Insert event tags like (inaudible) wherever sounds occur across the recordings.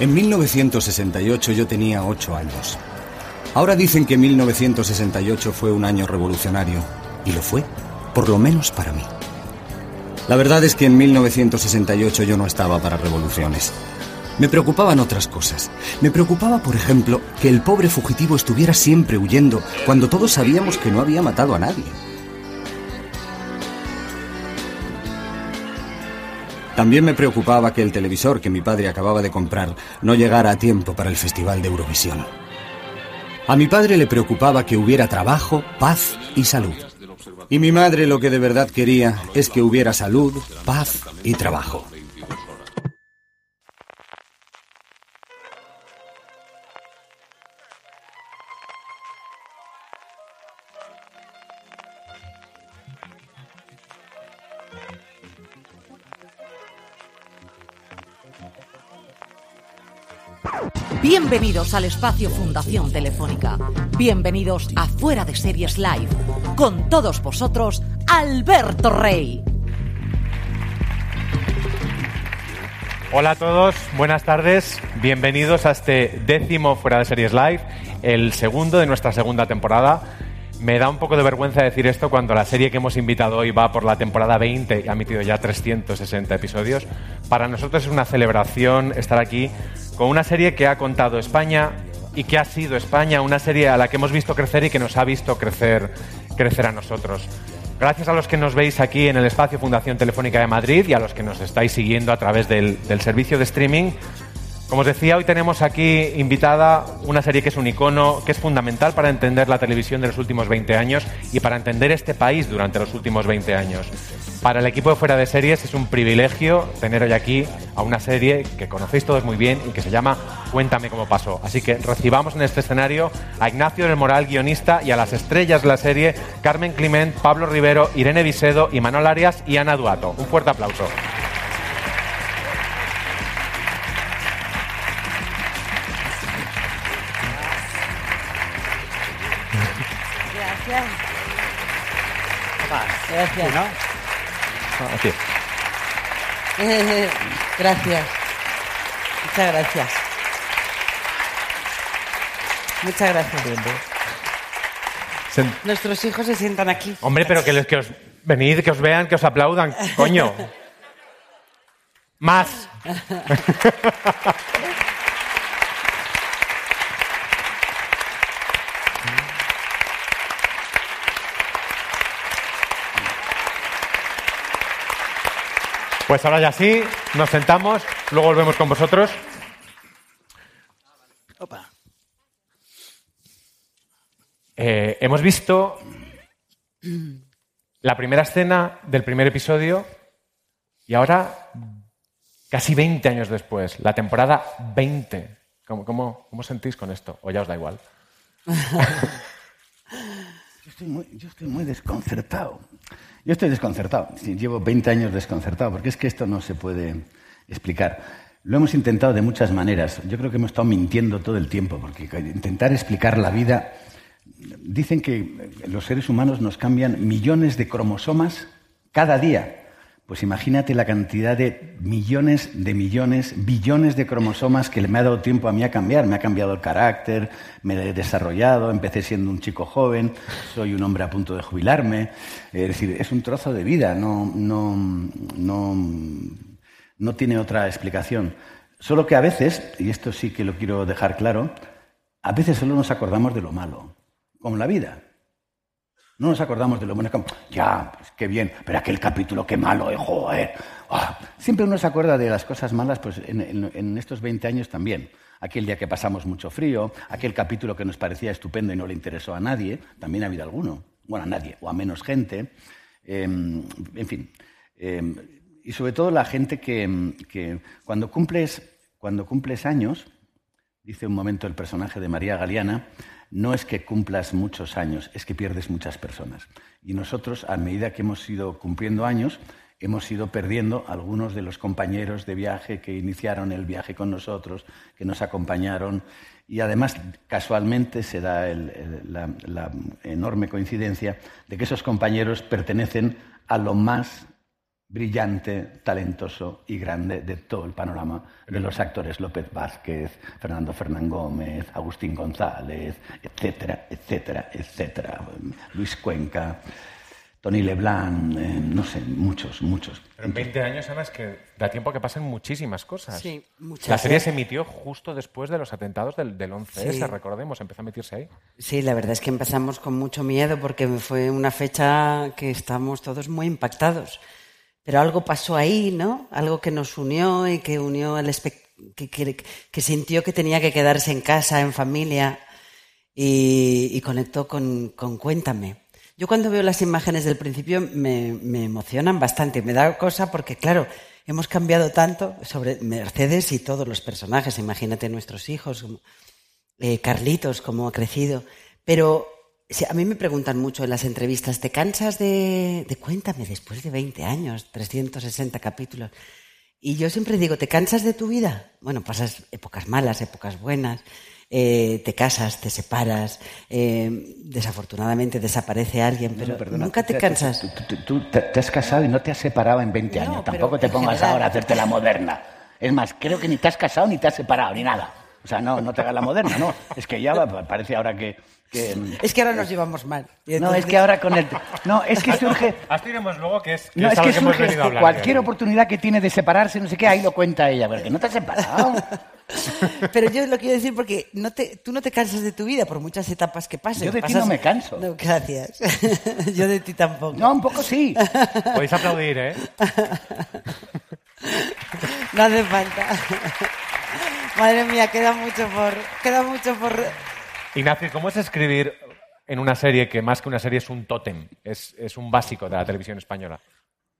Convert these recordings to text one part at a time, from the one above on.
En 1968 yo tenía 8 años. Ahora dicen que 1968 fue un año revolucionario, y lo fue, por lo menos para mí. La verdad es que en 1968 yo no estaba para revoluciones. Me preocupaban otras cosas. Me preocupaba, por ejemplo, que el pobre fugitivo estuviera siempre huyendo cuando todos sabíamos que no había matado a nadie. También me preocupaba que el televisor que mi padre acababa de comprar no llegara a tiempo para el Festival de Eurovisión. A mi padre le preocupaba que hubiera trabajo, paz y salud. Y mi madre lo que de verdad quería es que hubiera salud, paz y trabajo. Bienvenidos al espacio Fundación Telefónica. Bienvenidos a Fuera de Series Live. Con todos vosotros, Alberto Rey. Hola a todos, buenas tardes. Bienvenidos a este décimo Fuera de Series Live, el segundo de nuestra segunda temporada. Me da un poco de vergüenza decir esto cuando la serie que hemos invitado hoy va por la temporada 20 y ha emitido ya 360 episodios. Para nosotros es una celebración estar aquí con una serie que ha contado España y que ha sido España, una serie a la que hemos visto crecer y que nos ha visto crecer, crecer a nosotros. Gracias a los que nos veis aquí en el espacio Fundación Telefónica de Madrid y a los que nos estáis siguiendo a través del, del servicio de streaming. Como os decía, hoy tenemos aquí invitada una serie que es un icono, que es fundamental para entender la televisión de los últimos 20 años y para entender este país durante los últimos 20 años. Para el equipo de Fuera de Series es un privilegio tener hoy aquí a una serie que conocéis todos muy bien y que se llama Cuéntame cómo pasó. Así que recibamos en este escenario a Ignacio del Moral, guionista, y a las estrellas de la serie, Carmen Clement, Pablo Rivero, Irene Visedo, Manuel Arias y Ana Duato. Un fuerte aplauso. Gracias. Gracias. Ah, Aquí. (laughs) gracias. Muchas gracias. Muchas gracias. Sen- Nuestros hijos se sientan aquí. Hombre, pero que, les- que os venid, que os vean, que os aplaudan, coño. (laughs) Más. (laughs) Pues ahora ya sí, nos sentamos, luego volvemos con vosotros. Opa. Eh, hemos visto la primera escena del primer episodio y ahora, casi 20 años después, la temporada 20. ¿Cómo, cómo, cómo sentís con esto? ¿O ya os da igual? (laughs) Yo estoy muy, yo estoy muy desconcertado. Yo estoy desconcertado. Llevo 20 años desconcertado, porque es que esto no se puede explicar. Lo hemos intentado de muchas maneras. Yo creo que hemos estado mintiendo todo el tiempo, porque intentar explicar la vida... Dicen que los seres humanos nos cambian millones de cromosomas cada día. Pues imagínate la cantidad de millones de millones, billones de cromosomas que me ha dado tiempo a mí a cambiar. Me ha cambiado el carácter, me he desarrollado, empecé siendo un chico joven, soy un hombre a punto de jubilarme. Es decir, es un trozo de vida, no, no, no, no tiene otra explicación. Solo que a veces, y esto sí que lo quiero dejar claro, a veces solo nos acordamos de lo malo, como la vida. No nos acordamos de lo bueno, como, ya, pues qué bien, pero aquel capítulo, qué malo, eh. Ah, Siempre uno se acuerda de las cosas malas, pues en, estos 20 años también. Aquel día que pasamos mucho frío, aquel capítulo que nos parecía estupendo y no le interesó a nadie, también ha habido alguno. Bueno, a nadie, o a menos gente. Eh, en fin, eh, y sobre todo la gente que, que cuando, cumples, cuando cumples años, dice un momento el personaje de María Galeana, no es que cumplas muchos años, es que pierdes muchas personas. Y nosotros, a medida que hemos ido cumpliendo años, hemos ido perdiendo algunos de los compañeros de viaje que iniciaron el viaje con nosotros, que nos acompañaron. Y además, casualmente, se da la, la enorme coincidencia de que esos compañeros pertenecen a lo más brillante, talentoso y grande de todo el panorama de los actores López Vázquez, Fernando Fernán Gómez, Agustín González, etcétera, etcétera, etcétera, Luis Cuenca. Tony Leblanc, eh, no sé, muchos, muchos. Pero en 20 años, Ana, es que da tiempo a que pasen muchísimas cosas. Sí, muchas. La serie se emitió justo después de los atentados del, del 11S, Sí. recordemos, empezó a emitirse ahí. Sí, la verdad es que empezamos con mucho miedo porque fue una fecha que estamos todos muy impactados. Pero algo pasó ahí, ¿no? Algo que nos unió y que unió al que, que, sintió que tenía que quedarse en casa, en familia y, y conectó con, con Cuéntame. Yo cuando veo las imágenes del principio me, emocionan bastante, me da cosa porque, claro, hemos cambiado tanto sobre Mercedes y todos los personajes, imagínate nuestros hijos, eh, Carlitos, cómo ha crecido. Pero a mí me preguntan mucho en las entrevistas, ¿te cansas de, de Cuéntame después de 20 años, 360 capítulos? Y yo siempre digo, ¿te cansas de tu vida? Bueno, pasas épocas malas, épocas buenas, eh, te casas, te separas, eh, desafortunadamente desaparece alguien, pero No, perdona, nunca te cansas. Tú, tú- tú te, has casado y no te has separado en 20 No, años. Tampoco te pongas general. ahora a hacerte la moderna. Es más, creo que ni te has casado ni te has separado, ni nada. O sea, no, no te hagas la moderna, no. Es que ya parece ahora que... que- Es que ahora nos llevamos mal. Y no, es que ahora con el... No, es que surge... Hasta iremos luego, que es, que No, es que que hemos surge venido a hablar. cualquier oportunidad que tiene de separarse, no sé qué, ahí lo cuenta ella. Pero que no te has separado. (laughs) Pero yo lo quiero decir porque no te, tú no te cansas de tu vida por muchas etapas que pasen. Yo de ti no me canso. No, gracias. (laughs) yo de ti tampoco. No, un poco sí. (laughs) Podéis aplaudir, ¿eh? No hace falta. Madre mía, queda mucho por... Queda mucho por... Ignacio, ¿cómo es escribir en una serie que más que una serie es un tótem? Es, un básico de la televisión española.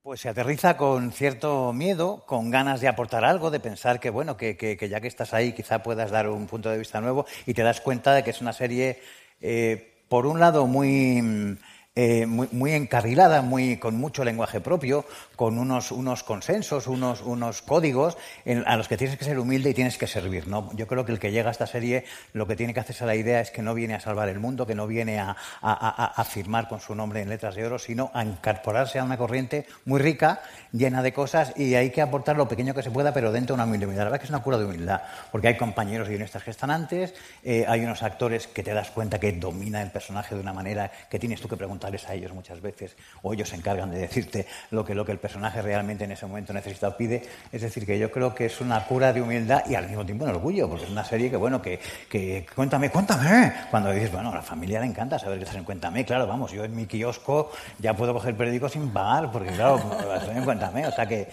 Pues se aterriza con cierto miedo, con ganas de aportar algo, de pensar que, bueno, que, ya que estás ahí quizá puedas dar un punto de vista nuevo y te das cuenta de que es una serie, eh, por un lado, muy, eh, muy, muy encarrilada, muy, con mucho lenguaje propio, con unos, unos consensos, unos, unos códigos a los que tienes que ser humilde y tienes que servir. Yo creo que el que llega a esta serie lo que tiene que hacerse a la idea es que no viene a salvar el mundo, que no viene a, a- a- a firmar con su nombre en letras de oro, sino a incorporarse a una corriente muy rica, llena de cosas, y hay que aportar lo pequeño que se pueda, pero dentro de una humildad. La verdad que es una cura de humildad, porque hay compañeros guionistas que están antes, eh, hay unos actores que te das cuenta que domina el personaje de una manera que tienes tú que preguntarles a ellos muchas veces, o ellos se encargan de decirte lo que, lo que el personaje realmente en ese momento necesita o pide. Es decir, que yo creo que es una cura de humildad y al mismo tiempo un orgullo, porque es una serie que, bueno, que, que cuéntame, cuéntame. Cuando dices, bueno, a la familia le encanta saber que estás en Cuéntame. Claro, vamos, yo en mi kiosco ya puedo coger periódico sin pagar, porque claro, (laughs) estoy en Cuéntame. O sea que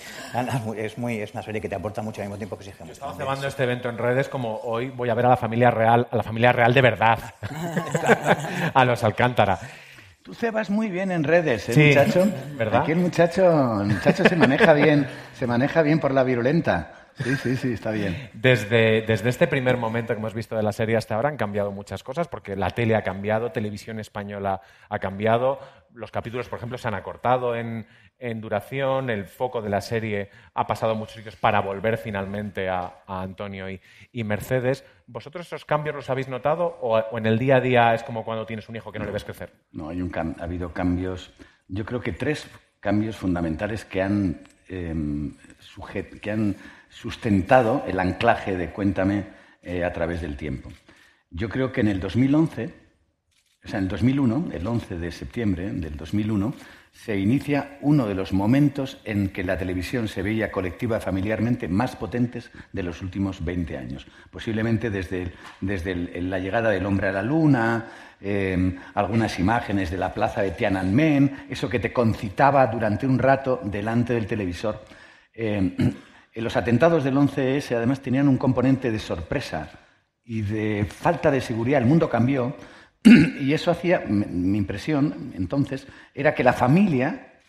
es, muy, es una serie que te aporta mucho al mismo tiempo que exige mucho. Estamos cebando este evento en redes como hoy voy a ver a la familia real, a la familia real de verdad, (laughs) (laughs) a los Alcántara. Tú cebas muy bien en redes, ¿eh, Sí, muchacho? ¿verdad? Aquí el muchacho, el muchacho se maneja bien, se maneja bien por la virulenta. Sí, sí, sí, está bien. Desde, desde este primer momento que hemos visto de la serie hasta ahora han cambiado muchas cosas, porque la tele ha cambiado, televisión española ha cambiado, los capítulos, por ejemplo, se han acortado en, en duración, el foco de la serie ha pasado a muchos sitios para volver finalmente a, a Antonio y, y Mercedes. ¿Vosotros esos cambios los habéis notado o, o en el día a día es como cuando tienes un hijo que no le ves crecer? No, hay un cam- ha habido cambios, yo creo que tres cambios fundamentales que han, eh, sujet- que han sustentado el anclaje de Cuéntame eh, a través del tiempo. Yo creo que en el 2011, o sea, en el 2001, el 11 de septiembre del 2001, se inicia uno de los momentos en que la televisión se veía colectiva familiarmente más potentes de los últimos 20 años. Posiblemente desde, desde la llegada del hombre a la luna, eh, algunas imágenes de la plaza de Tiananmen, eso que te concitaba durante un rato delante del televisor. (clears throat) Eh, los atentados del 11S además tenían un componente de sorpresa y de falta de seguridad. El mundo cambió y eso hacía, mi impresión entonces, era que la familia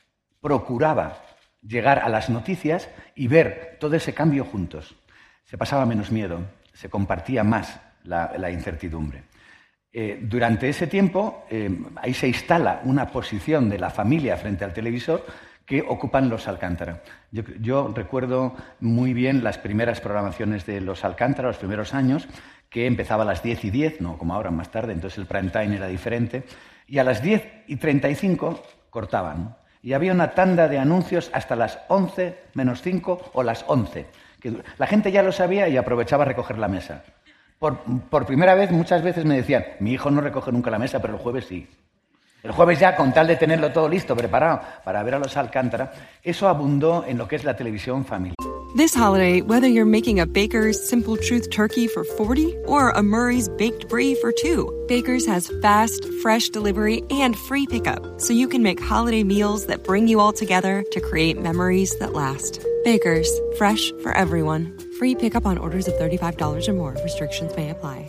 procuraba llegar a las noticias y ver todo ese cambio juntos. Se pasaba menos miedo, se compartía más la, incertidumbre. Eh, durante ese tiempo, eh, ahí se instala una posición de la familia frente al televisor que ocupan los Alcántara. Yo, recuerdo muy bien las primeras programaciones de los Alcántara, los primeros años, que empezaba a las 10 y 10, no como ahora más tarde, entonces el prime time era diferente, y a las 10 y 35 cortaban. Y había una tanda de anuncios hasta las 11 menos 5 o las 11. Que la gente ya lo sabía y aprovechaba a recoger la mesa. Por, por primera vez, muchas veces me decían, mi hijo no recoge nunca la mesa, pero el jueves sí. El jueves ya, con tal de tenerlo todo listo, preparado para ver a los Alcántara, eso abundó en lo que es la televisión familiar. This holiday, whether you're making a Baker's Simple Truth turkey for 40 or a Murray's Baked Brie for 2, Baker's has fast, fresh delivery and free pickup, so you can make holiday meals that bring you all together to create memories that last. Baker's, fresh for everyone. Free pickup on orders of $35 or more. Restrictions may apply.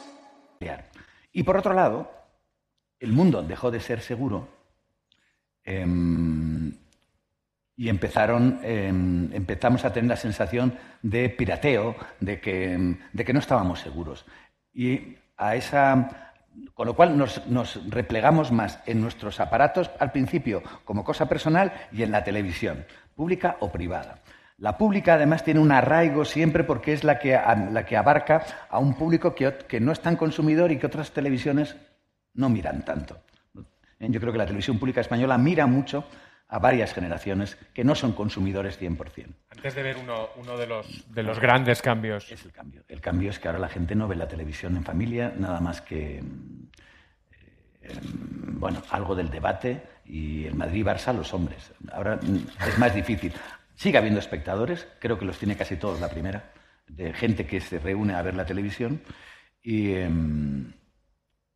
Y por otro lado, el mundo dejó de ser seguro em, y empezaron, em, empezamos a tener la sensación de pirateo, de que, de que no estábamos seguros. Y a esa, con lo cual nos, replegamos más en nuestros aparatos al principio como cosa personal y en la televisión, pública o privada. La pública además tiene un arraigo siempre porque es la que, la que abarca a un público que, que, no es tan consumidor y que otras televisiones no miran tanto. Yo creo que la televisión pública española mira mucho a varias generaciones que no son consumidores 100%. Antes de ver uno, uno de, los, de los grandes cambios. Es el cambio. El cambio es que ahora la gente no ve la televisión en familia, nada más que eh, bueno, algo del debate y el Madrid-Barça los hombres. Ahora es más difícil. Sigue habiendo espectadores, creo que los tiene casi todos la primera, de gente que se reúne a ver la televisión y, em,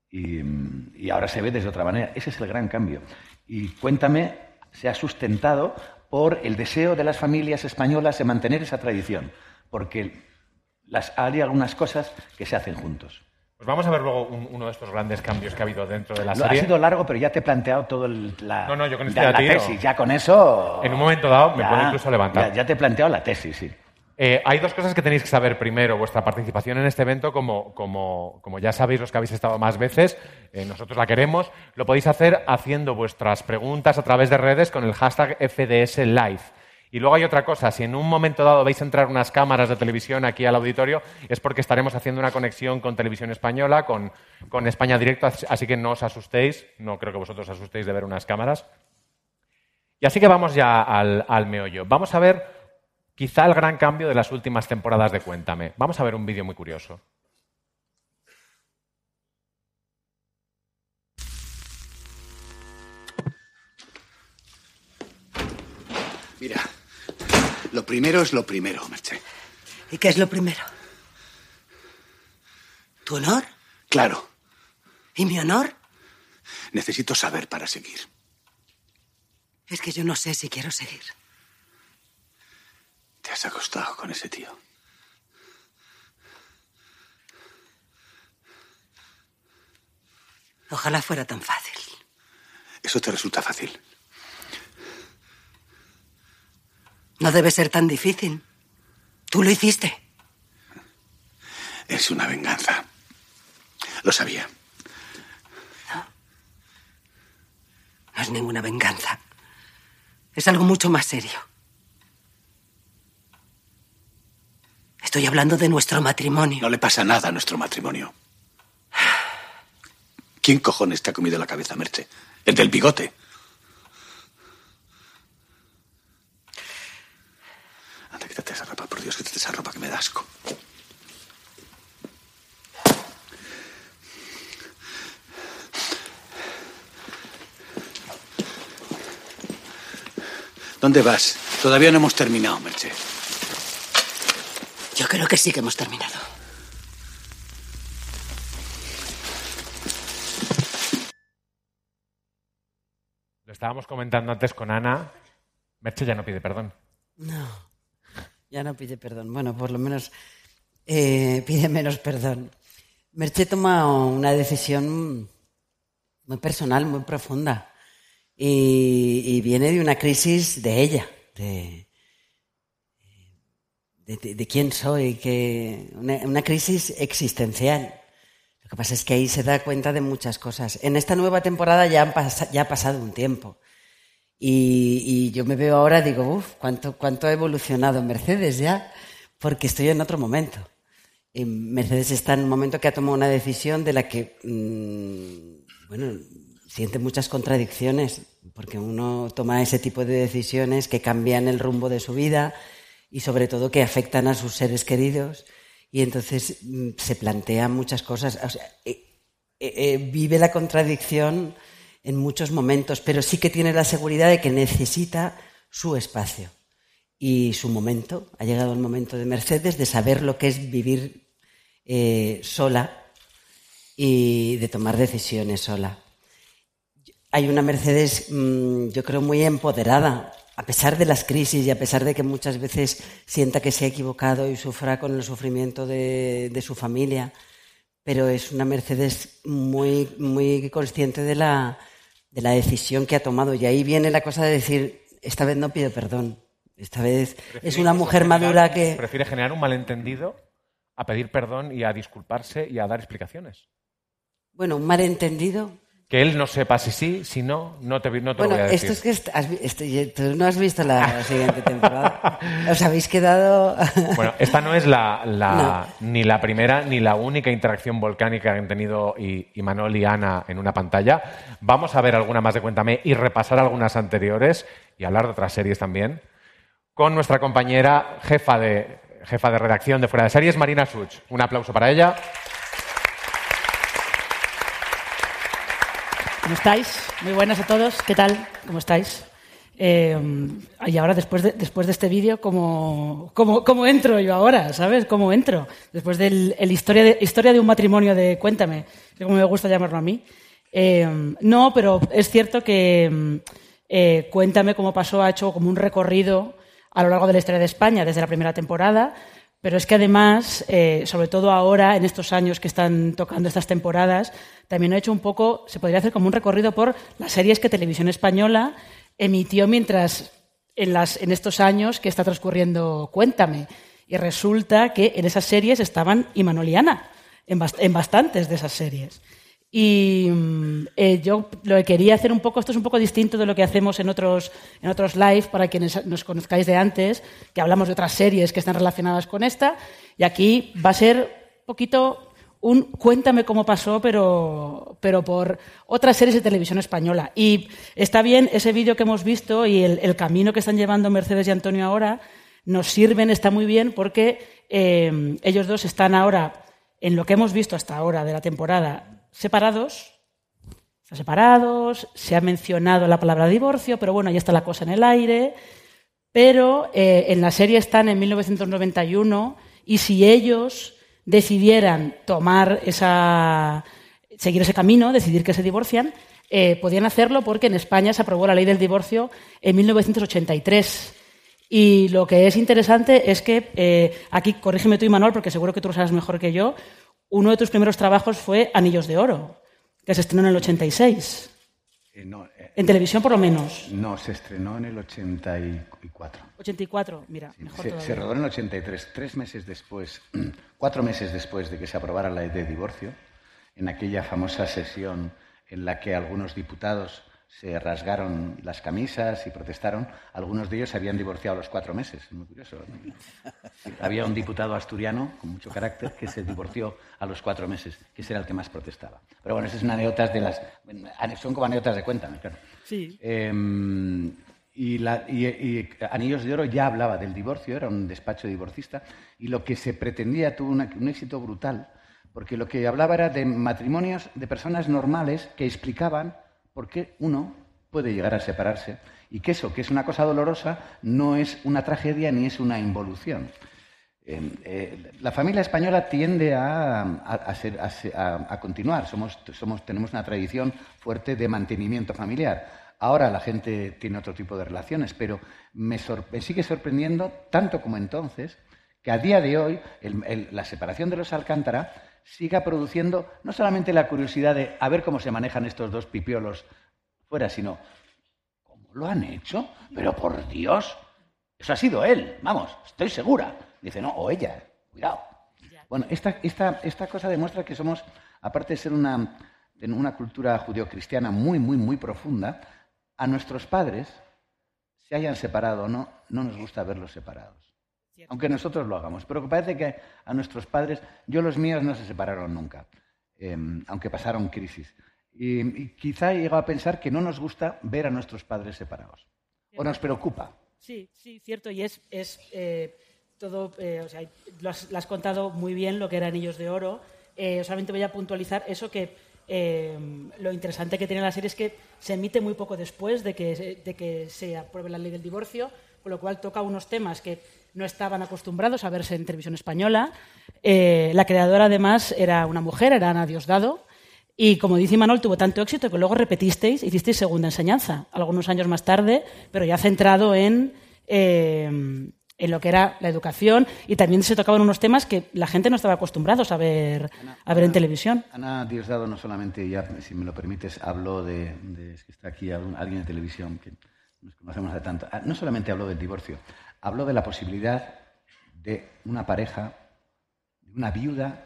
em, y, ahora se ve desde otra manera. Ese es el gran cambio. Y cuéntame, se ha sustentado por el deseo de las familias españolas de mantener esa tradición, porque las, hay algunas cosas que se hacen juntos. Pues vamos a ver luego uno de estos grandes cambios que ha habido dentro de la serie. Ha sido largo, pero ya te he planteado todo el, la, no, no, yo con este la, tesis. Ya con eso... En un momento dado me puedo incluso levantar. Ya, te he planteado la tesis, sí. Eh, hay dos cosas que tenéis que saber. Primero, vuestra participación en este evento, como, como, como ya sabéis los que habéis estado más veces, eh, nosotros la queremos, lo podéis hacer haciendo vuestras preguntas a través de redes con el hashtag FDS Live. Y luego hay otra cosa, si en un momento dado veis entrar unas cámaras de televisión aquí al auditorio, es porque estaremos haciendo una conexión con Televisión Española, con, España Directo, así que no os asustéis, no creo que vosotros os asustéis de ver unas cámaras. Y así que vamos ya al, al meollo. Vamos a ver quizá el gran cambio de las últimas temporadas de Cuéntame. Vamos a ver un vídeo muy curioso. Lo primero es lo primero, Merche. ¿Y qué es lo primero? ¿Tu honor? Claro. ¿Y mi honor? Necesito saber para seguir. Es que yo no sé si quiero seguir. Te has acostado con ese tío. Ojalá fuera tan fácil. Eso te resulta fácil. No debe ser tan difícil. Tú lo hiciste. Es una venganza. Lo sabía. No. No es ninguna venganza. Es algo mucho más serio. Estoy hablando de nuestro matrimonio. No le pasa nada a nuestro matrimonio. ¿Quién cojones te ha comido la cabeza, Merche? ¿El del bigote? Quítate esa ropa, por Dios, quítate esa ropa que me da asco. ¿Dónde vas? Todavía no hemos terminado, Merche. Yo creo que sí que hemos terminado. Lo estábamos comentando antes con Ana. Merche ya no pide perdón. No ya no pide perdón. Bueno, por lo menos eh, pide menos perdón. Merche toma una decisión muy personal, muy profunda. Y, viene de una crisis de ella, de, de, de quién soy, que una, una, crisis existencial. Lo que pasa es que ahí se da cuenta de muchas cosas. En esta nueva temporada ya, han pas, ya ha pasado un tiempo. Y, yo me veo ahora, digo, uff, ¿cuánto, ¿cuánto ha evolucionado Mercedes ya? Porque estoy en otro momento. Y Mercedes está en un momento que ha tomado una decisión de la que, mmm, bueno, siente muchas contradicciones, porque uno toma ese tipo de decisiones que cambian el rumbo de su vida y sobre todo que afectan a sus seres queridos y entonces mm, se plantean muchas cosas. O sea, eh, eh, vive la contradicción en muchos momentos, pero sí que tiene la seguridad de que necesita su espacio y su momento. Ha llegado el momento de Mercedes de saber lo que es vivir eh, sola y de tomar decisiones sola hay una Mercedes, mmm, yo creo, muy empoderada, a pesar de las crisis y a pesar de que muchas veces sienta que se ha equivocado y sufra con el sufrimiento de, de su familia, pero es una Mercedes muy, muy consciente de la, de la decisión que ha tomado. Y ahí viene la cosa de decir, esta vez no pido perdón, esta vez es una mujer generar, madura que... Prefiere generar un malentendido a pedir perdón y a disculparse y a dar explicaciones. Bueno, un malentendido que él no sepa si sí, si no, no te, no te bueno, lo voy a decir. esto es que has, esto, tú no has visto la (laughs) siguiente temporada. Os habéis quedado. (laughs) bueno, esta no es la, la no. ni la primera ni la única interacción volcánica que han tenido y, y Manol y Ana en una pantalla. Vamos a ver alguna más de Cuéntame y repasar algunas anteriores y hablar de otras series también con nuestra compañera jefa de, jefa de redacción de Fuera de Series, Marina Such. Un aplauso para ella. ¿Cómo estáis? Muy buenas a todos. ¿Qué tal? ¿Cómo estáis? Eh, y ahora, después de, después de este vídeo, ¿cómo, ¿cómo, ¿cómo, entro yo ahora? ¿Sabes? ¿Cómo entro? Después del el historia, de, historia de un matrimonio de Cuéntame, como me gusta llamarlo a mí. Eh, no, pero es cierto que eh, Cuéntame cómo pasó ha hecho como un recorrido a lo largo de la historia de España desde la primera temporada. Pero es que además, eh, sobre todo ahora, en estos años que están tocando estas temporadas, también ha hecho un poco, se podría hacer como un recorrido por las series que Televisión Española emitió mientras, en, estos años que está transcurriendo Cuéntame. Y resulta que en esas series estaban Imanol y Ana, en, en bastantes de esas series. Y eh, yo lo que quería hacer un poco, esto es un poco distinto de lo que hacemos en otros, en otros live, para quienes nos conozcáis de antes, que hablamos de otras series que están relacionadas con esta. Y aquí va a ser un poquito un cuéntame cómo pasó, pero, pero por otras series de televisión española. Y está bien ese vídeo que hemos visto y el, el, camino que están llevando Mercedes y Antonio ahora, nos sirven, está muy bien, porque eh, ellos dos están ahora, en lo que hemos visto hasta ahora de la temporada, separados, están separados, se ha mencionado la palabra divorcio, pero bueno, ya está la cosa en el aire. Pero eh, en la serie están en 1991 y si ellos decidieran tomar esa, seguir ese camino, decidir que se divorcian, eh, podían hacerlo porque en España se aprobó la ley del divorcio en 1983. Y lo que es interesante es que, eh, aquí corrígeme tú Manuel, porque seguro que tú lo sabes mejor que yo, uno de tus primeros trabajos fue Anillos de Oro, que se estrenó en el 86. Eh, no, eh, en televisión, por lo menos. No, se estrenó en el 84. 84, mira, sí, mejor se, todavía. se rodó en el 83, tres meses después, (clears throat) cuatro meses después de que se aprobara la ley de divorcio, en aquella famosa sesión en la que algunos diputados se rasgaron las camisas y protestaron. Algunos de ellos se habían divorciado a los cuatro meses. Muy curioso. Había un diputado asturiano con mucho carácter que se divorció a los cuatro meses, que ese era el que más protestaba. Pero bueno, esas son anécdotas de las. Son como anécdotas de cuéntame, claro. Sí. Eh, y, la, y, y, Anillos de Oro ya hablaba del divorcio, era un despacho divorcista, y lo que se pretendía tuvo una, un éxito brutal, porque lo que hablaba era de matrimonios de personas normales que explicaban por qué uno puede llegar a separarse Y que eso, que es una cosa dolorosa, no es una tragedia ni es una involución. Eh, eh, la familia española tiende a, a, continuar. Somos, tenemos una tradición fuerte de mantenimiento familiar. Ahora la gente tiene otro tipo de relaciones, pero me, me sigue sorprendiendo, tanto como entonces, que a día de hoy la separación de los Alcántara siga produciendo no solamente la curiosidad de a ver cómo se manejan estos dos pipiolos fuera, sino ¿cómo lo han hecho? Pero por Dios, eso ha sido él, vamos, estoy segura. Dice, no, o ella, cuidado. Bueno, esta, esta, esta cosa demuestra que somos, aparte de ser una, de una cultura judeocristiana muy, muy, muy profunda, a nuestros padres, se hayan separado o no, no nos gusta verlos separados. Aunque nosotros lo hagamos. Pero parece que a nuestros padres, yo los míos no se separaron nunca, em, aunque pasaron crisis. Y, quizá he llegado a pensar que no nos gusta ver a nuestros padres separados. O nos preocupa. Sí, sí, cierto. Y es, eh, todo, eh, o sea, lo has, contado muy bien lo que eran Anillos de Oro. Eh, solamente voy a puntualizar eso que lo interesante que tiene la serie es que se emite muy poco después de que, de que se apruebe la ley del divorcio, con lo cual toca unos temas que no estaban acostumbrados a verse en televisión española. Eh, la creadora, además, era una mujer, era Ana Diosdado. Y como dice Manuel, tuvo tanto éxito que luego repetisteis, hicisteis segunda enseñanza, algunos años más tarde, pero ya centrado en, eh, en lo que era la educación y también se tocaban unos temas que la gente no estaba acostumbrada a ver, a ver en televisión. Ana Diosdado no solamente, ya, si me lo permites, habló de, de que está aquí alguien de televisión que nos conocemos de tanto, ah, no solamente habló del divorcio, habló de la posibilidad de una pareja, de una viuda.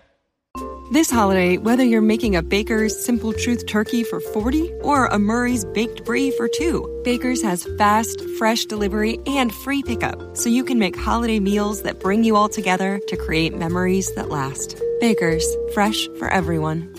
This holiday, whether you're making a Baker's Simple Truth turkey for 40 or a Murray's Baked Brie for 2, Baker's has fast, fresh delivery and free pickup, so you can make holiday meals that bring you all together to create memories that last. Baker's, fresh for everyone.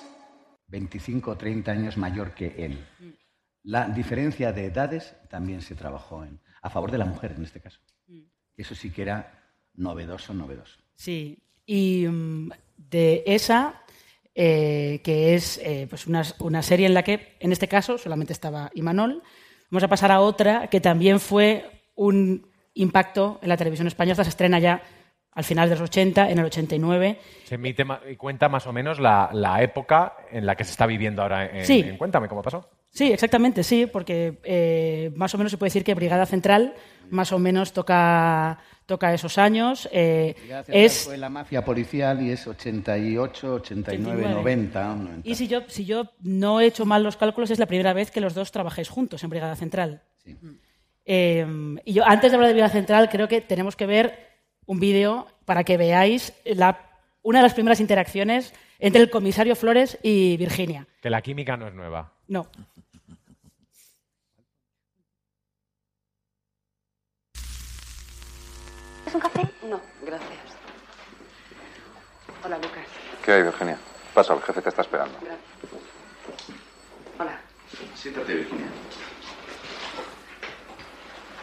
25 o 30 años mayor que él. La diferencia de edades también se trabajó en, a favor de la mujer en este caso. Eso sí que era novedoso, novedoso. Sí, y mm, de esa, eh, que es eh, pues una, una, serie en la que, en este caso, solamente estaba Imanol, vamos a pasar a otra que también fue un impacto en la televisión española, se estrena ya al final de los 80, en el 89. Se emite y cuenta más o menos la, época en la que se está viviendo ahora en, sí. Cuéntame cómo pasó. Sí, exactamente, sí, porque eh, más o menos se puede decir que Brigada Central más o menos toca, toca esos años. Eh, Brigada Central es... fue la mafia policial y es 88, 89, 90, Y si yo, si yo no he hecho mal los cálculos, es la primera vez que los dos trabajáis juntos en Brigada Central. Sí. Eh, y yo, antes de hablar de Brigada Central, creo que tenemos que ver un vídeo para que veáis una de las primeras interacciones entre el comisario Flores y Virginia. Que la química no es nueva. No. ¿Es un café? No, gracias. Hola, Lucas. ¿Qué hay, Virginia? Pasa, el jefe te está esperando. Gracias. Hola. Siéntate, Virginia.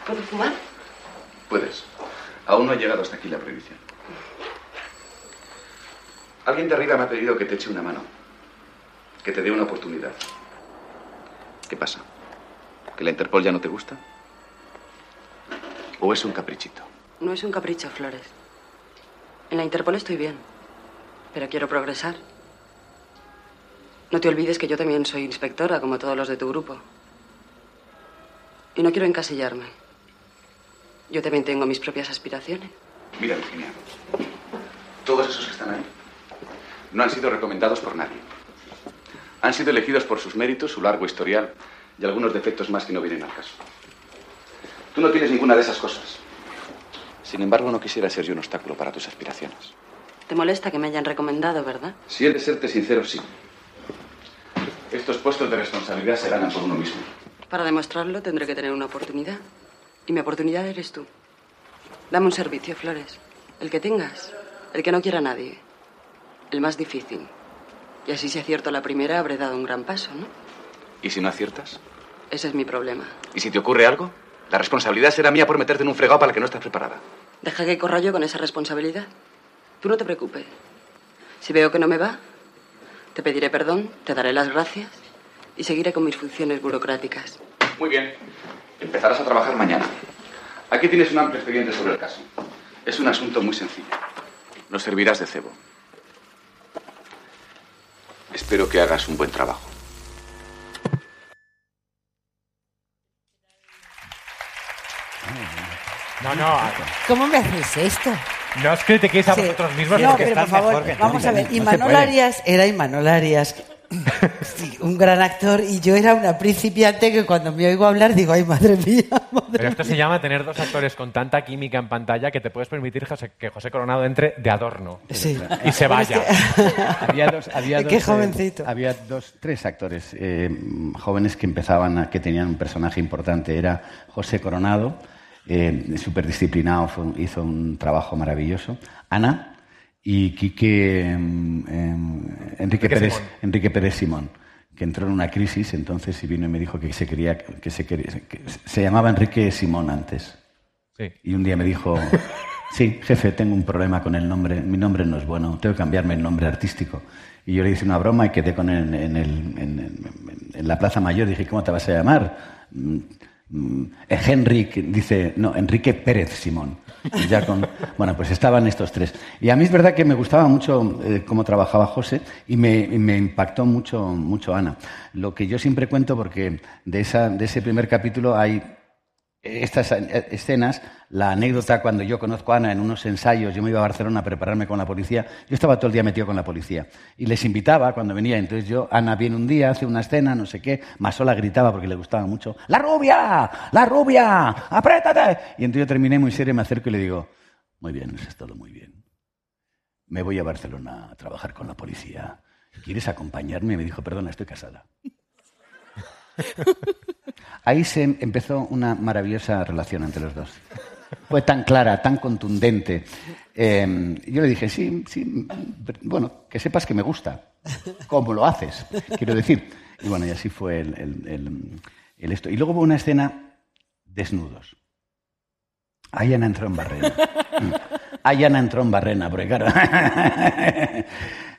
¿Puedo fumar? Puedes. Aún no ha llegado hasta aquí la prohibición. Alguien de arriba me ha pedido que te eche una mano, que te dé una oportunidad. ¿Qué pasa? ¿Que la Interpol ya no te gusta? ¿O es un caprichito? No es un capricho, Flores. En la Interpol estoy bien, pero quiero progresar. No te olvides que yo también soy inspectora, como todos los de tu grupo. Y no quiero encasillarme. Yo también tengo mis propias aspiraciones. Mira, Virginia, todos esos que están ahí no han sido recomendados por nadie. Han sido elegidos por sus méritos, su largo historial y algunos defectos más que no vienen al caso. Tú no tienes ninguna de esas cosas. Sin embargo, no quisiera ser yo un obstáculo para tus aspiraciones. Te molesta que me hayan recomendado, ¿verdad? Si he de serte sincero, sí. Estos puestos de responsabilidad se ganan por uno mismo. Para demostrarlo tendré que tener una oportunidad. Y mi oportunidad eres tú. Dame un servicio, Flores. El que tengas. El que no quiera nadie. El más difícil. Y así si acierto la primera, habré dado un gran paso, ¿no? ¿Y si no aciertas? Ese es mi problema. ¿Y si te ocurre algo? La responsabilidad será mía por meterte en un fregado para el que no estás preparada. Deja que corra yo con esa responsabilidad. Tú no te preocupes. Si veo que no me va, te pediré perdón, te daré las gracias y seguiré con mis funciones burocráticas. Muy bien. Empezarás a trabajar mañana. Aquí tienes un amplio expediente sobre el caso. Es un asunto muy sencillo. Nos servirás de cebo. Espero que hagas un buen trabajo. No, no. ¿Cómo me haces esto? No os critiquéis a Sí. vosotros mismos No, porque pero por están favor, mejor que vamos a ver. Imanol. Arias era Imanol Arias. (laughs) Sí, un gran actor y yo era una principiante que cuando me oigo hablar digo, ay, madre mía. (laughs) Pero esto se llama tener dos actores con tanta química en pantalla que te puedes permitir José- que José Coronado entre de adorno Sí. y se es vaya. (laughs) había dos, había Qué dos, eh, jovencito. había dos, tres actores eh, jóvenes que empezaban, a- que tenían un personaje importante. Era José Coronado, eh, súper disciplinado, hizo un trabajo maravilloso. Ana y Quique em, Enrique, Enrique Pérez, Simón. Enrique Pérez Simón, que entró en una crisis entonces y vino y me dijo que se quería, que se quería, que se llamaba Enrique Simón antes. Sí. Y un día me dijo, sí, jefe, tengo un problema con el nombre, mi nombre no es bueno, tengo que cambiarme el nombre artístico. Y yo le hice una broma y quedé con él en, en el- en- en la Plaza Mayor. Dije, ¿cómo te vas a llamar? Mm, eh, Henrik, dice, no, Enrique Pérez Simón. Ya con, (laughs) bueno, pues estaban estos tres. Y a mí es verdad que me gustaba mucho eh, cómo trabajaba José y me, y me impactó mucho, mucho Ana. Lo que yo siempre cuento, porque de, esa, de ese primer capítulo hay estas eh, escenas, la anécdota cuando yo conozco a Ana en unos ensayos, yo me iba a Barcelona a prepararme con la policía, yo estaba todo el día metido con la policía y les invitaba cuando venía, entonces yo, Ana viene un día, hace una escena, no sé qué, Masola gritaba porque le gustaba mucho, ¡La rubia! ¡La rubia! ¡Apriétate! Y entonces yo terminé muy serio, me acerco y le digo, muy bien, eso es todo muy bien. Me voy a Barcelona a trabajar con la policía. ¿Quieres acompañarme? Me dijo, perdona, estoy casada. (laughs) Ahí se empezó una maravillosa relación entre los dos. Fue tan clara, tan contundente. Eh, yo le dije, sí, sí, bueno, que sepas que me gusta. ¿Cómo lo haces? Quiero decir. Y bueno, y así fue el, el- esto. Y luego hubo una escena desnudos. Ahí Ana entró en barrena. Ahí Ana entró en barrena, porque claro. (laughs)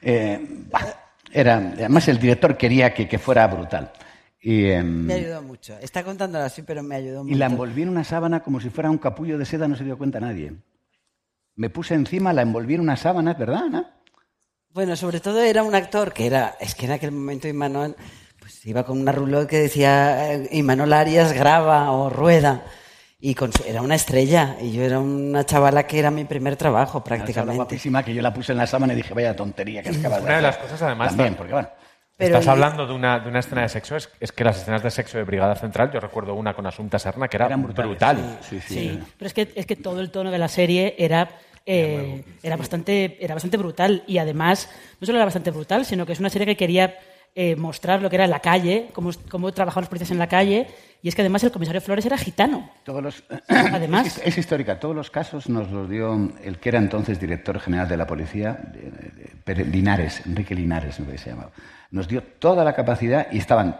eh, bah, era, además, el director quería que, que fuera brutal. Y, em, Me ayudó mucho. Está contándolo así, pero me ayudó mucho. y la envolví en una sábana como si fuera un capullo de seda, no se dio cuenta nadie. Me puse encima, la envolví en una sábana, ¿verdad, Ana? Bueno, sobre todo era un actor que era, es que en aquel momento Imanol pues iba con una rouleau que decía eh, Imanol Arias graba o rueda y con su- era una estrella y yo era una chavala que era mi primer trabajo Una prácticamente. guapísima que yo la puse en la sábana y dije, vaya tontería que acabas de Una de las hacer". cosas, además, También, ta- porque bueno. Pero Estás y- hablando de una, de una escena de sexo, es, es que las escenas de sexo de Brigada Central, yo recuerdo una con Asunta Serna que era brutal. Sí, sí. Sí, pero es que, es que todo el tono de la serie era, eh, era, bastante, era bastante brutal y además no solo era bastante brutal, sino que es una serie que quería eh, mostrar lo que era la calle, cómo, cómo trabajaban los policías en la calle y es que además el comisario Flores era gitano. Todos los, (clears throat) Además- es, es histórica. Todos los casos nos los dio el que era entonces director general de la policía, Linares, Enrique Linares, me se llamaba. Nos dio toda la capacidad y estaban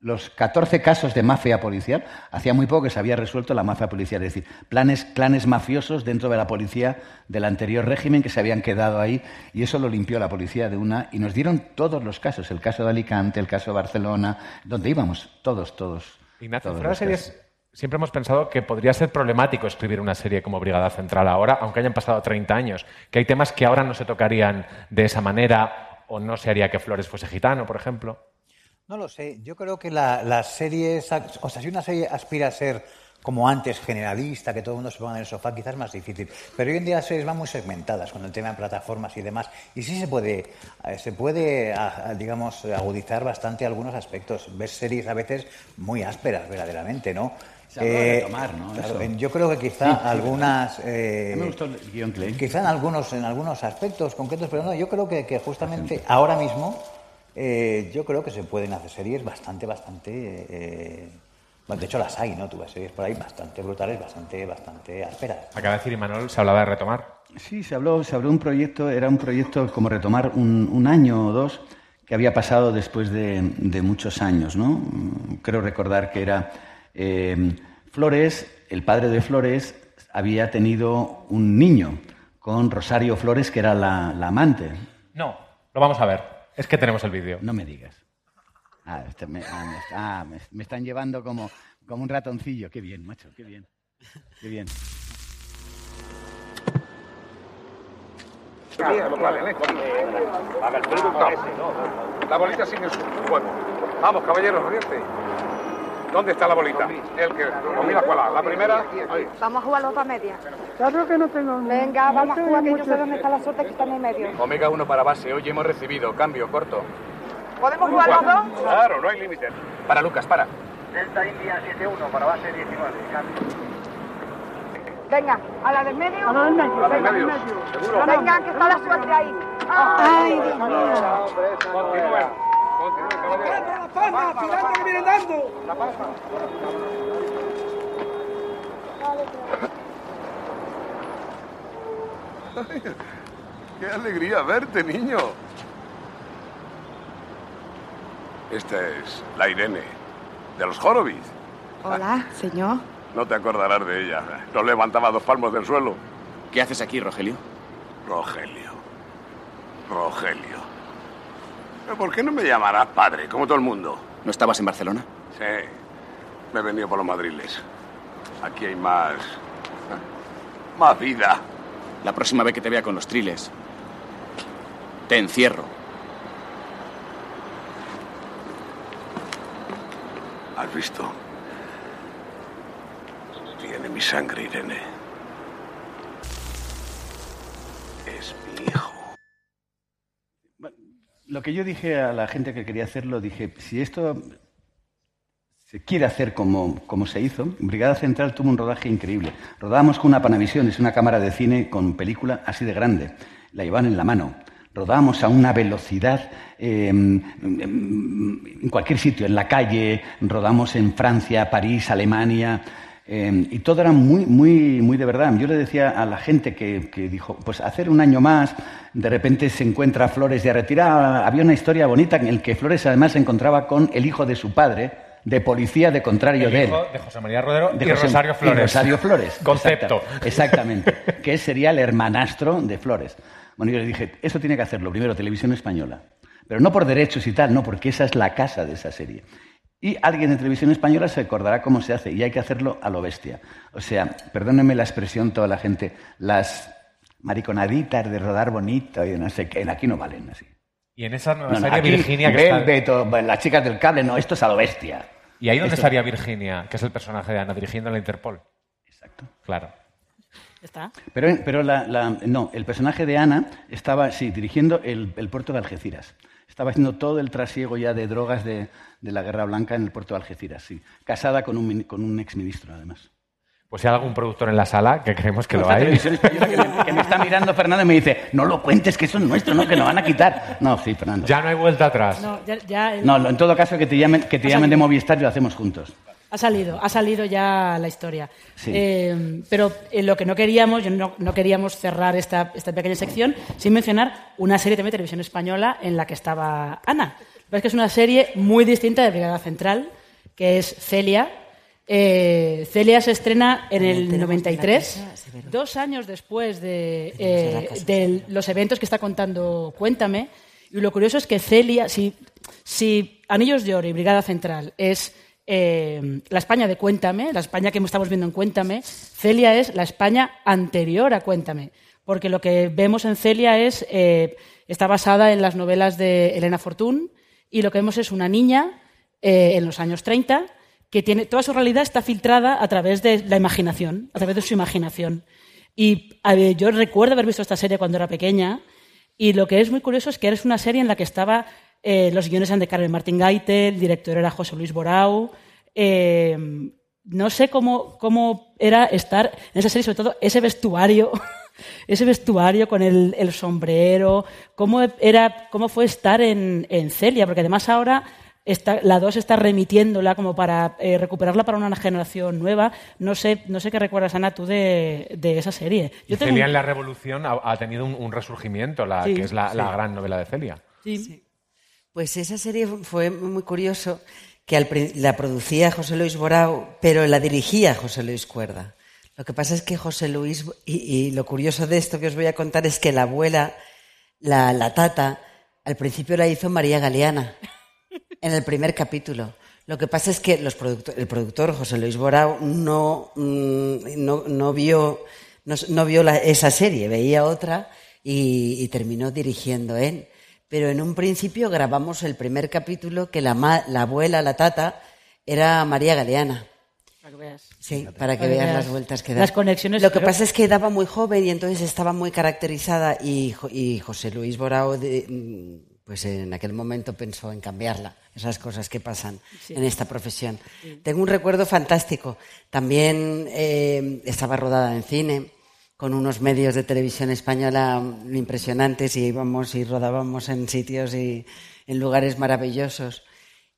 los 14 casos de mafia policial. Hacía muy poco que se había resuelto la mafia policial, es decir, planes, clanes mafiosos dentro de la policía del anterior régimen que se habían quedado ahí y eso lo limpió la policía de una y nos dieron todos los casos, el caso de Alicante, el caso de Barcelona, donde íbamos, todos, todos. Ignacio, todos series, siempre hemos pensado que podría ser problemático escribir una serie como Brigada Central ahora, aunque hayan pasado 30 años, que hay temas que ahora no se tocarían de esa manera o no se haría que Flores fuese gitano, por ejemplo. No lo sé. Yo creo que la- las series, o sea, si una serie aspira a ser como antes, generalista, que todo el mundo se ponga en el sofá, quizás más difícil. Pero hoy en día las series van muy segmentadas con el tema de plataformas y demás. Y sí se puede, eh, se puede digamos, agudizar bastante algunos aspectos. Ves series a veces muy ásperas, verdaderamente, ¿no? Se de retomar, ¿no? claro, yo creo que quizá Sí, sí. algunas... eh, A mí me gustó el guion leí. Quizá en algunos, en algunos aspectos concretos, pero no, yo creo que, que justamente ahora mismo eh, yo creo que se pueden hacer series bastante, bastante... eh, bueno, de hecho las hay, ¿no? Tú ves series por ahí bastante brutales, bastante, bastante ásperas. Acaba de decir Imanol, se hablaba de retomar. Sí, se habló, se habló de un proyecto, era un proyecto como retomar un, un año o dos que había pasado después de, de muchos años, ¿no? Creo recordar que era eh, Flores, el padre de Flores, había tenido un niño con Rosario Flores, que era la, la amante. No, lo vamos a ver. Es que tenemos el vídeo. No me digas. Ah, este me, ah, me- ah, me- me están llevando como, como un ratoncillo. Qué bien, macho, qué bien. Qué bien. La bolita sigue su juego. Vamos, caballeros, oriente. ¿Dónde está la bolita? El que. Pues mira cuál es. La primera. Ahí. Vamos a jugar los otra media. Claro que no tengo Venga, vamos a jugar, que tengo yo sé mucho- dónde está la suerte que está en el medio. Omega 1 para base. Hoy hemos recibido. Cambio, corto. ¿Podemos jugar los dos? Claro, no hay límite. Para Lucas, para. Delta India 7-1 para base 19. Venga, a la del medio. A la del medio, A la del Venga, medio. ¿Seguro? Venga, que está la suerte ahí. Ay, Dios mío. ¡La palma! ¡Cuidado que vienen dando! La palma. ¡Qué alegría verte, niño! Esta es la Irene, de los Horowitz. Hola, señor. No te acordarás de ella. No levantaba dos palmos del suelo. ¿Qué haces aquí, Rogelio? Rogelio. Rogelio. ¿Pero ¿Por qué no me llamarás padre, como todo el mundo? ¿No estabas en Barcelona? Sí. Me he venido por los madriles. Aquí hay más... Más vida. La próxima vez que te vea con los triles, te encierro. ¿Has visto? Tiene mi sangre, Irene. Es mi hijo. Lo que yo dije a la gente que quería hacerlo, dije, si esto se quiere hacer como, como se hizo, Brigada Central tuvo un rodaje increíble. Rodábamos con una Panavision, es una cámara de cine con película así de grande. La llevaban en la mano. Rodábamos a una velocidad eh, en cualquier sitio, en la calle, rodamos en Francia, París, Alemania. Eh, y todo era muy, muy, muy de verdad. Yo le decía a la gente que, que dijo, pues hacer un año más, de repente se encuentra Flores de retirada. Había una historia bonita en la que Flores además se encontraba con el hijo de su padre, de policía de contrario El de él. hijo de José María Rodero De y José- Rosario Flores. y Rosario Flores. (laughs) Concepto. Exacta- exactamente. (laughs) que sería el hermanastro de Flores. Bueno, yo le dije, eso tiene que hacerlo primero Televisión Española. Pero no por derechos y tal, no, porque esa es la casa de esa serie. Y alguien de Televisión Española se acordará cómo se hace y hay que hacerlo a lo bestia. O sea, perdónenme la expresión toda la gente, las mariconaditas de rodar bonito y no sé qué, aquí no valen así. Y en esa nueva No, no, serie aquí, Virginia que está- bueno, las chicas del cable, no, esto es a lo bestia. ¿Y ahí dónde Esto- estaría Virginia, que es el personaje de Ana dirigiendo la Interpol? Exacto. Claro. ¿Está? Pero, pero la, la- no, el personaje de Ana estaba, sí, dirigiendo el, el puerto de Algeciras. Estaba haciendo todo el trasiego ya de drogas de, de la Guerra Blanca en el puerto de Algeciras, sí. Casada con un, con un exministro, además. Pues si hay algún productor en la sala, que creemos que No, lo hay. televisión española que me, que me está mirando Fernando y me dice, no lo cuentes, que eso es nuestro, no, que nos van a quitar. No, sí, Fernando. Ya no hay vuelta atrás. No, ya, ya, eh, No, en todo caso, que te llamen, que te llamen de Movistar y lo hacemos juntos. Ha salido, ha salido ya la historia. Sí. Eh, pero eh, lo que no queríamos, yo no, no queríamos cerrar esta, esta pequeña sección sin mencionar una serie también de televisión española en la que estaba Ana. Lo que es una serie muy distinta de Brigada Central, que es Celia. Eh, Celia se estrena en el Tenemos la 93, casa, es verdad. dos años después de, eh, de los eventos que está contando Cuéntame. Y lo curioso es que Celia, si, si Anillos de Oro y Brigada Central es eh, la España de Cuéntame, la España que estamos viendo en Cuéntame, Celia es la España anterior a Cuéntame. Porque lo que vemos en Celia es, eh, está basada en las novelas de Elena Fortún y lo que vemos es una niña eh, en los años 30 que tiene toda su realidad está filtrada a través de la imaginación, a través de su imaginación. Y yo recuerdo haber visto esta serie cuando era pequeña y lo que es muy curioso es que es una serie en la que estaba eh, los guiones eran de Carmen Martín Gaite, el director era José Luis Borau. eh, no sé cómo, cómo era estar en esa serie, sobre todo ese vestuario, (laughs) ese vestuario con el, el sombrero, cómo, era, cómo fue estar en, en Celia, porque además ahora está, la 2 está remitiéndola como para eh, recuperarla para una generación nueva. No sé, no sé qué recuerdas, Ana, tú de, de esa serie. Y tengo Celia un- en la Revolución ha, ha tenido un, un resurgimiento, la, Sí, que es la, sí. la gran novela de Celia. Sí. Pues esa serie fue muy curioso que al la producía José Luis Borao, pero la dirigía José Luis Cuerda. Lo que pasa es que José Luis, y, y lo curioso de esto que os voy a contar es que la abuela, la, la tata, al principio la hizo María Galeana, (laughs) en el primer capítulo. Lo que pasa es que los producto- el productor José Luis Borao no, mm, no, no vio, no, s- no vio la- esa serie, veía otra y, y terminó dirigiendo él. Pero en un principio grabamos el primer capítulo que la, la abuela, la tata, era María Galeana. Para que veas. Sí, para que Para veas veas las vueltas que da. las conexiones, Lo que pero- pasa es que daba muy joven y entonces estaba muy caracterizada y, y José Luis Borao, de- mm, pues en aquel momento pensó en cambiarla. Esas cosas que pasan Sí. en esta profesión. Sí. Tengo un recuerdo fantástico. También eh, estaba rodada en cine con unos medios de televisión española impresionantes y íbamos y rodábamos en sitios y en lugares maravillosos.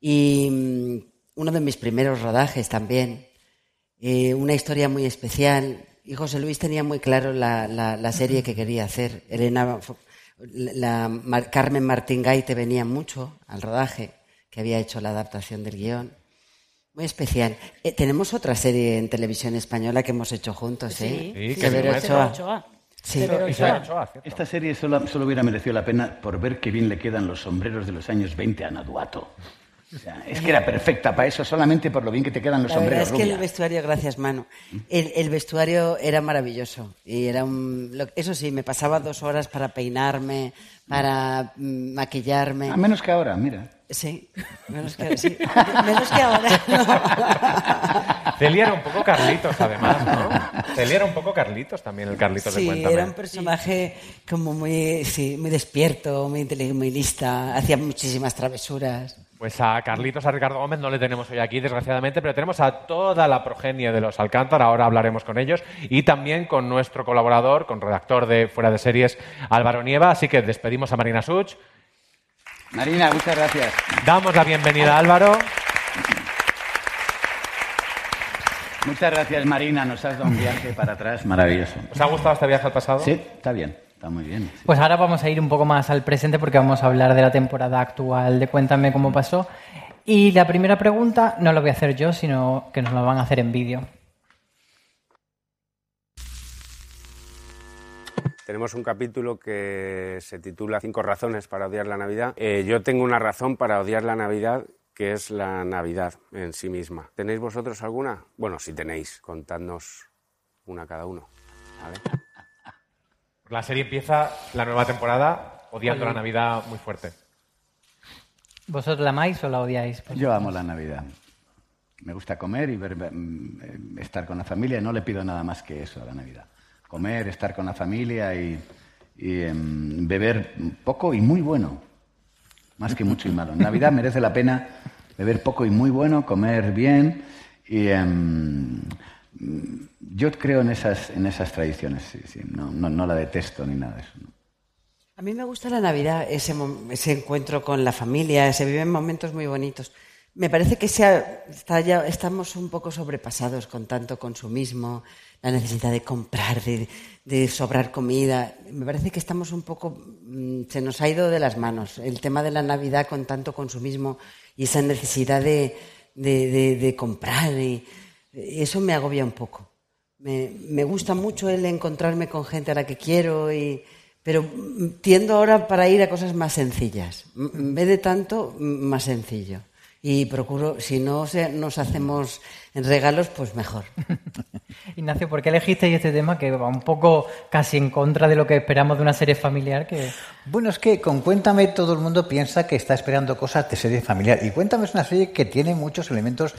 Y mm, uno de mis primeros rodajes también, eh, una historia muy especial. Y José Luis tenía muy claro la, la- la serie que quería hacer. Elena, la, Mar- Carmen Martín Gaite venía mucho al rodaje, que había hecho la adaptación del guion. Muy especial. Eh, tenemos otra serie en televisión española que hemos hecho juntos, ¿eh? Sí, Severo Severo Ochoa. Ochoa. Sí. Severo Ochoa. Esta serie solo, solo hubiera merecido la pena por ver qué bien le quedan los sombreros de los años 20 a Naduato. O sea, es que era perfecta para eso, solamente por lo bien que te quedan los La verdad sombreros. es que el vestuario, gracias Manu, el, el vestuario era maravilloso. Y era un, lo- eso sí, me pasaba dos horas para peinarme, para mm, maquillarme. A menos que ahora, mira. Sí, menos que, sí, (laughs) menos que ahora. Celia era un poco Carlitos, además, ¿no? Celia era un poco Carlitos también, el Carlitos de Sí, Cuéntame. era un personaje como muy, sí, muy despierto, muy inteligente, muy lista, hacía muchísimas travesuras. Pues a Carlitos, a Ricardo Gómez no le tenemos hoy aquí, desgraciadamente, pero tenemos a toda la progenie de los Alcántara, ahora hablaremos con ellos, y también con nuestro colaborador, con redactor de Fuera de Series, Álvaro Nieva, así que despedimos a Marina Such. Marina, muchas gracias. Damos la bienvenida a Álvaro. Muchas gracias, Marina. Nos has dado un viaje para atrás maravilloso. ¿Os ha gustado este viaje al pasado? Sí, está bien, está muy bien. Pues ahora vamos a ir un poco más al presente porque vamos a hablar de la temporada actual de Cuéntame cómo pasó. Y la primera pregunta no la voy a hacer yo, sino que nos la van a hacer en vídeo. Tenemos un capítulo que se titula Cinco razones para odiar la Navidad. Eh, yo tengo una razón para odiar la Navidad, que es la Navidad en sí misma. ¿Tenéis vosotros alguna? Bueno, si tenéis, contadnos una cada uno. La serie empieza la nueva temporada odiando Oye. la Navidad muy fuerte. ¿Vosotros la amáis o la odiáis? Yo amo la Navidad. Me gusta comer y ver- mm, estar con la familia. No le pido nada más que eso a la Navidad. Comer, estar con la familia y, y, em, beber poco y muy bueno. Más que mucho y malo. En Navidad merece la pena beber poco y muy bueno, comer bien. Y em, yo creo en esas, en esas tradiciones. sí, sí. No, no, no la detesto ni nada de eso. A mí me gusta la Navidad, ese, ese encuentro con la familia, se viven momentos muy bonitos. Me parece que se ha- está ya, estamos un poco sobrepasados con tanto consumismo, la necesidad de comprar, de, de sobrar comida. Me parece que estamos un poco, mm, se nos ha ido de las manos el tema de la Navidad con tanto consumismo y esa necesidad de, de- de- comprar. Y eso me agobia un poco. Me, me gusta mucho el encontrarme con gente a la que quiero, y, pero tiendo ahora para ir a cosas más sencillas. En vez de tanto, más sencillo. Y procuro, si no se- nos hacemos regalos, pues mejor. (laughs) Ignacio, ¿por qué elegisteis este tema que va un poco casi en contra de lo que esperamos de una serie familiar? Que... Bueno, es que con Cuéntame todo el mundo piensa que está esperando cosas de serie familiar. Y Cuéntame es una serie que tiene muchos elementos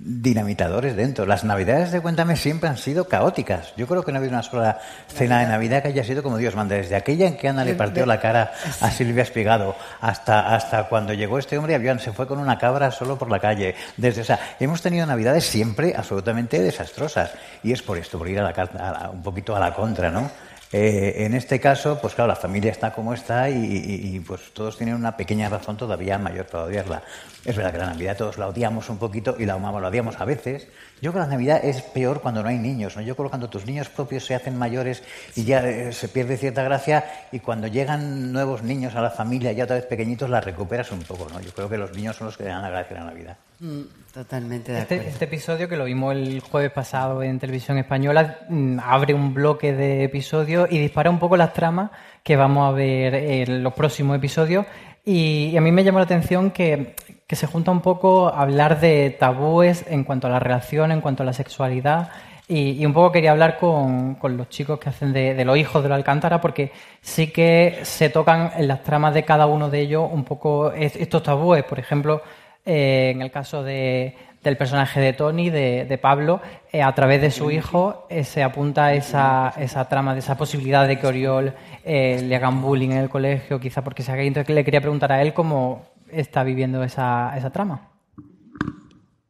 dinamitadores dentro. Las navidades de Cuéntame siempre han sido caóticas. Yo creo que no ha habido una sola cena de Navidad que haya sido como Dios manda. Desde aquella en que Ana le partió la cara a Silvia Espigado hasta, hasta cuando llegó este hombre avión, se fue con una cabra solo por la calle. Desde, o sea, hemos tenido navidades siempre absolutamente desastrosas. Y es por esto, por ir a la, a la- un poquito a la contra, ¿no? Eh, en este caso, pues claro, la familia está como está y, y- y, pues todos tienen una pequeña razón todavía mayor para odiarla. Es verdad que la Navidad todos la odiamos un poquito y la amamos, la odiamos a veces. Yo creo que la Navidad es peor cuando no hay niños. ¿no? Yo creo que cuando tus niños propios se hacen mayores y ya eh, se pierde cierta gracia y cuando llegan nuevos niños a la familia ya otra vez pequeñitos la recuperas un poco. ¿no? Yo creo que los niños son los que dan la gracia de la Navidad. Mm, totalmente de Este, acuerdo. este episodio, que lo vimos el jueves pasado en televisión española, mm, abre un bloque de episodios y dispara un poco las tramas que vamos a ver en los próximos episodios. Y, y a mí me llamó la atención que, que se junta un poco hablar de tabúes en cuanto a la relación, en cuanto a la sexualidad. Y, y un poco quería hablar con, con los chicos que hacen de, de los hijos de la Alcántara, porque sí que se tocan en las tramas de cada uno de ellos un poco es- estos tabúes. Por ejemplo, eh, en el caso de, del personaje de Tony, de, de Pablo, eh, a través de su hijo eh, se apunta esa, esa trama de esa posibilidad de que Oriol eh, le hagan bullying en el colegio, quizá porque sea gay. Entonces le quería preguntar a él cómo está viviendo esa, esa trama.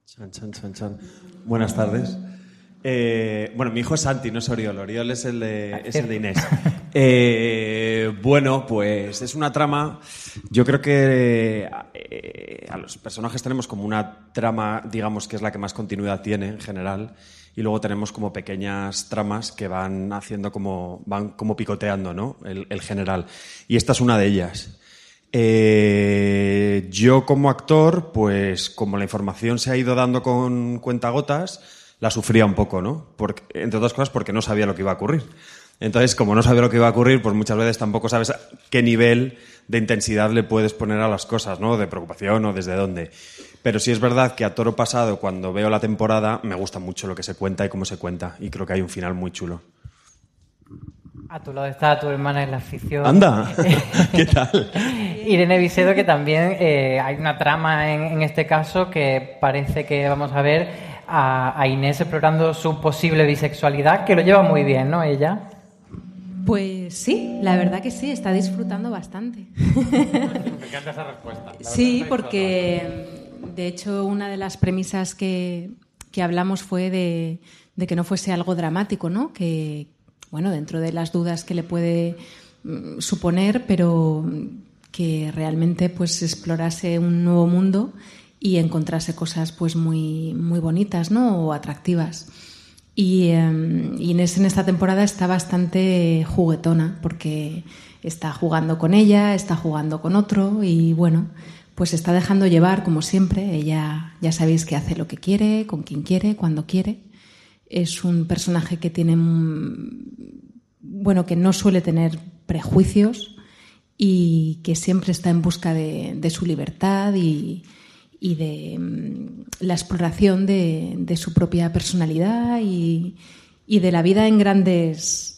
Chan, chan, chan, chan. Buenas tardes. Eh, bueno, mi hijo es Santi, no es Oriol. Oriol es el de, es el de Inés. Eh, bueno, pues es una trama. Yo creo que eh, a los personajes tenemos como una trama, digamos, que es la que más continuidad tiene en general. Y luego tenemos como pequeñas tramas que van haciendo como, van como picoteando, ¿no? El, el general. Y esta es una de ellas. Eh, yo como actor, pues como la información se ha ido dando con cuentagotas, la sufría un poco, ¿no? Entre otras cosas porque no sabía lo que iba a ocurrir. Entonces, como no sabía lo que iba a ocurrir, pues muchas veces tampoco sabes qué nivel de intensidad le puedes poner a las cosas, ¿no? De preocupación o desde dónde. Pero sí es verdad que a toro pasado, cuando veo la temporada, me gusta mucho lo que se cuenta y cómo se cuenta. Y creo que hay un final muy chulo. A tu lado está tu hermana en la afición. ¡Anda! (laughs) ¿Qué tal? Irene Vicedo, que también eh, hay una trama en, en este caso que parece que vamos a ver a, a Inés explorando su posible bisexualidad, que lo lleva muy bien, ¿no? Ella. Pues sí, la verdad que sí, está disfrutando bastante. (laughs) Me encanta esa respuesta. Sí, porque de hecho una de las premisas que, que hablamos fue de, de que no fuese algo dramático, ¿no? Que, bueno, dentro de las dudas que le puede mm, suponer, pero que realmente pues explorase un nuevo mundo y encontrase cosas pues muy, muy bonitas, ¿no? O atractivas. Y Inés en esta temporada está bastante juguetona porque está jugando con ella, está jugando con otro y bueno, pues está dejando llevar como siempre. Ella ya sabéis que hace lo que quiere, con quien quiere, cuando quiere. Es un personaje que tiene, bueno, que no suele tener prejuicios y que siempre está en busca de, de su libertad y, y de mm, la exploración de, de su propia personalidad y, y de la vida en grandes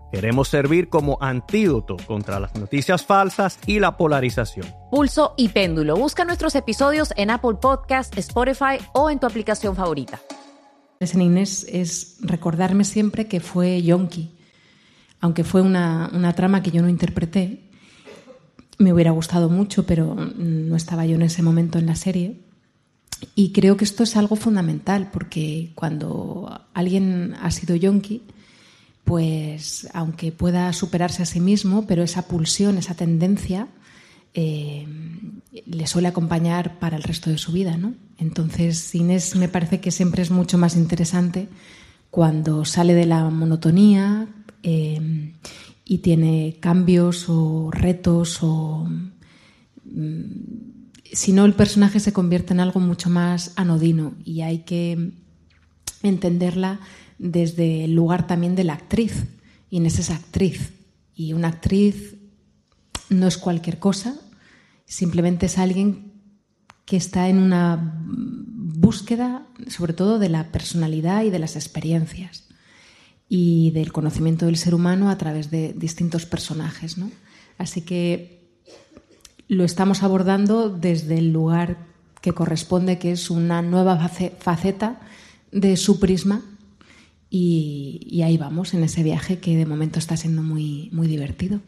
Queremos servir como antídoto contra las noticias falsas y la polarización. Pulso y Péndulo. Busca nuestros episodios en Apple Podcast, Spotify o en tu aplicación favorita. en Inés es recordarme siempre que fue Yonki, aunque fue una, una trama que yo no interpreté. Me hubiera gustado mucho, pero no estaba yo en ese momento en la serie. Y creo que esto es algo fundamental, porque cuando alguien ha sido yonki, pues aunque pueda superarse a sí mismo, pero esa pulsión, esa tendencia, eh, le suele acompañar para el resto de su vida, ¿no? Entonces, Inés me parece que siempre es mucho más interesante cuando sale de la monotonía eh, y tiene cambios o retos o mm, si no el personaje se convierte en algo mucho más anodino y hay que entenderla desde el lugar también de la actriz. Inés es actriz y una actriz no es cualquier cosa, simplemente es alguien que está en una búsqueda sobre todo de la personalidad y de las experiencias y del conocimiento del ser humano a través de distintos personajes. ¿no? Así que lo estamos abordando desde el lugar que corresponde, que es una nueva faceta de su prisma y, ahí vamos en ese viaje que de momento está siendo muy, muy divertido.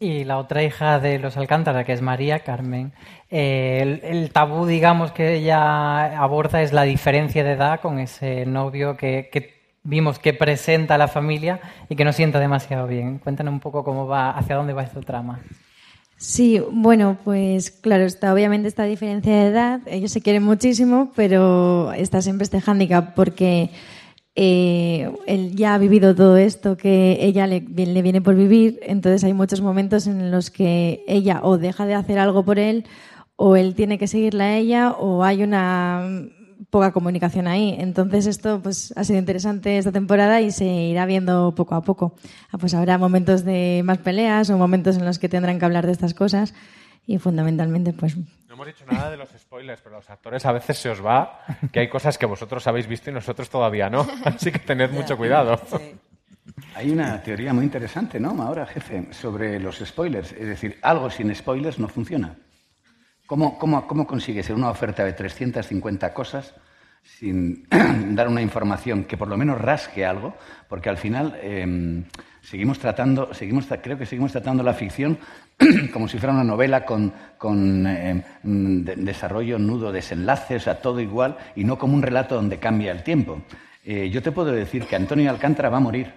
Y la otra hija de los Alcántara, que es María Carmen, eh, el, tabú, digamos, que ella aborda es la diferencia de edad con ese novio que, que, vimos que presenta a la familia y que no sienta demasiado bien. Cuéntanos un poco cómo va, hacia dónde va esta trama. Sí, bueno, pues claro, está obviamente esta diferencia de edad. Ellos se quieren muchísimo, pero está siempre este hándicap porque eh, él ya ha vivido todo esto que ella le, viene por vivir, entonces hay muchos momentos en los que ella o deja de hacer algo por él o él tiene que seguirla a ella o hay una poca comunicación ahí. Entonces esto pues ha sido interesante esta temporada y se irá viendo poco a poco. Ah, pues habrá momentos de más peleas o momentos en los que tendrán que hablar de estas cosas y fundamentalmente pues no hemos dicho nada de los spoilers, pero los actores a veces se os va que hay cosas que vosotros habéis visto y nosotros todavía no. (laughs) Así que tened mucho cuidado. Hay una teoría muy interesante, ¿no, ahora, jefe, sobre los spoilers. Es decir, algo sin spoilers no funciona. ¿Cómo, cómo, cómo consigues en una oferta de 350 cosas sin (clears throat) dar una información que por lo menos rasque algo? Porque al final em, seguimos tratando, seguimos, creo que seguimos tratando la ficción (clears throat) como si fuera una novela con, con eh, desarrollo, nudo, desenlace, o sea, todo igual, y no como un relato donde cambia el tiempo. Eh, yo te puedo decir que Antonio Alcántara va a morir.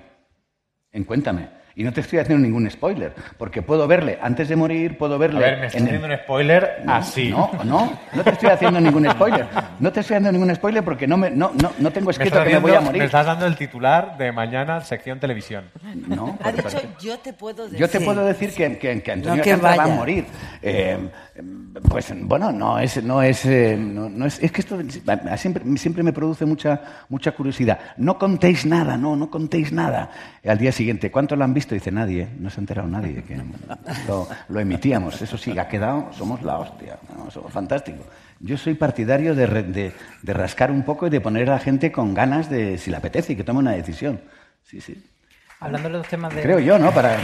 En Cuéntame. Y no te estoy haciendo ningún spoiler, porque puedo verle antes de morir, puedo verle. A ver, me estás haciendo un spoiler así. No, no, no te estoy haciendo ningún spoiler. No te estoy haciendo ningún spoiler porque no, me, no, no, no tengo escrito que me voy a morir. Me estás dando el titular de mañana, sección televisión. No, ha dicho, yo te puedo decir. Yo te puedo decir que, que, que Antonio no va a morir. Eh, pues bueno, no es, no es, eh, no, es, es que esto siempre, siempre me produce mucha, mucha curiosidad. No contéis nada, no, no contéis nada. Al día siguiente, ¿cuántos lo han visto? Dice nadie, no se ha enterado nadie. Que lo, emitíamos, eso sí, ha quedado, somos la hostia, somos fantásticos. Yo soy partidario de, de, de, rascar un poco y de poner a la gente con ganas de, si le apetece, y que tome una decisión. Sí, sí. Hablando de los temas de... Creo yo, ¿no? Para...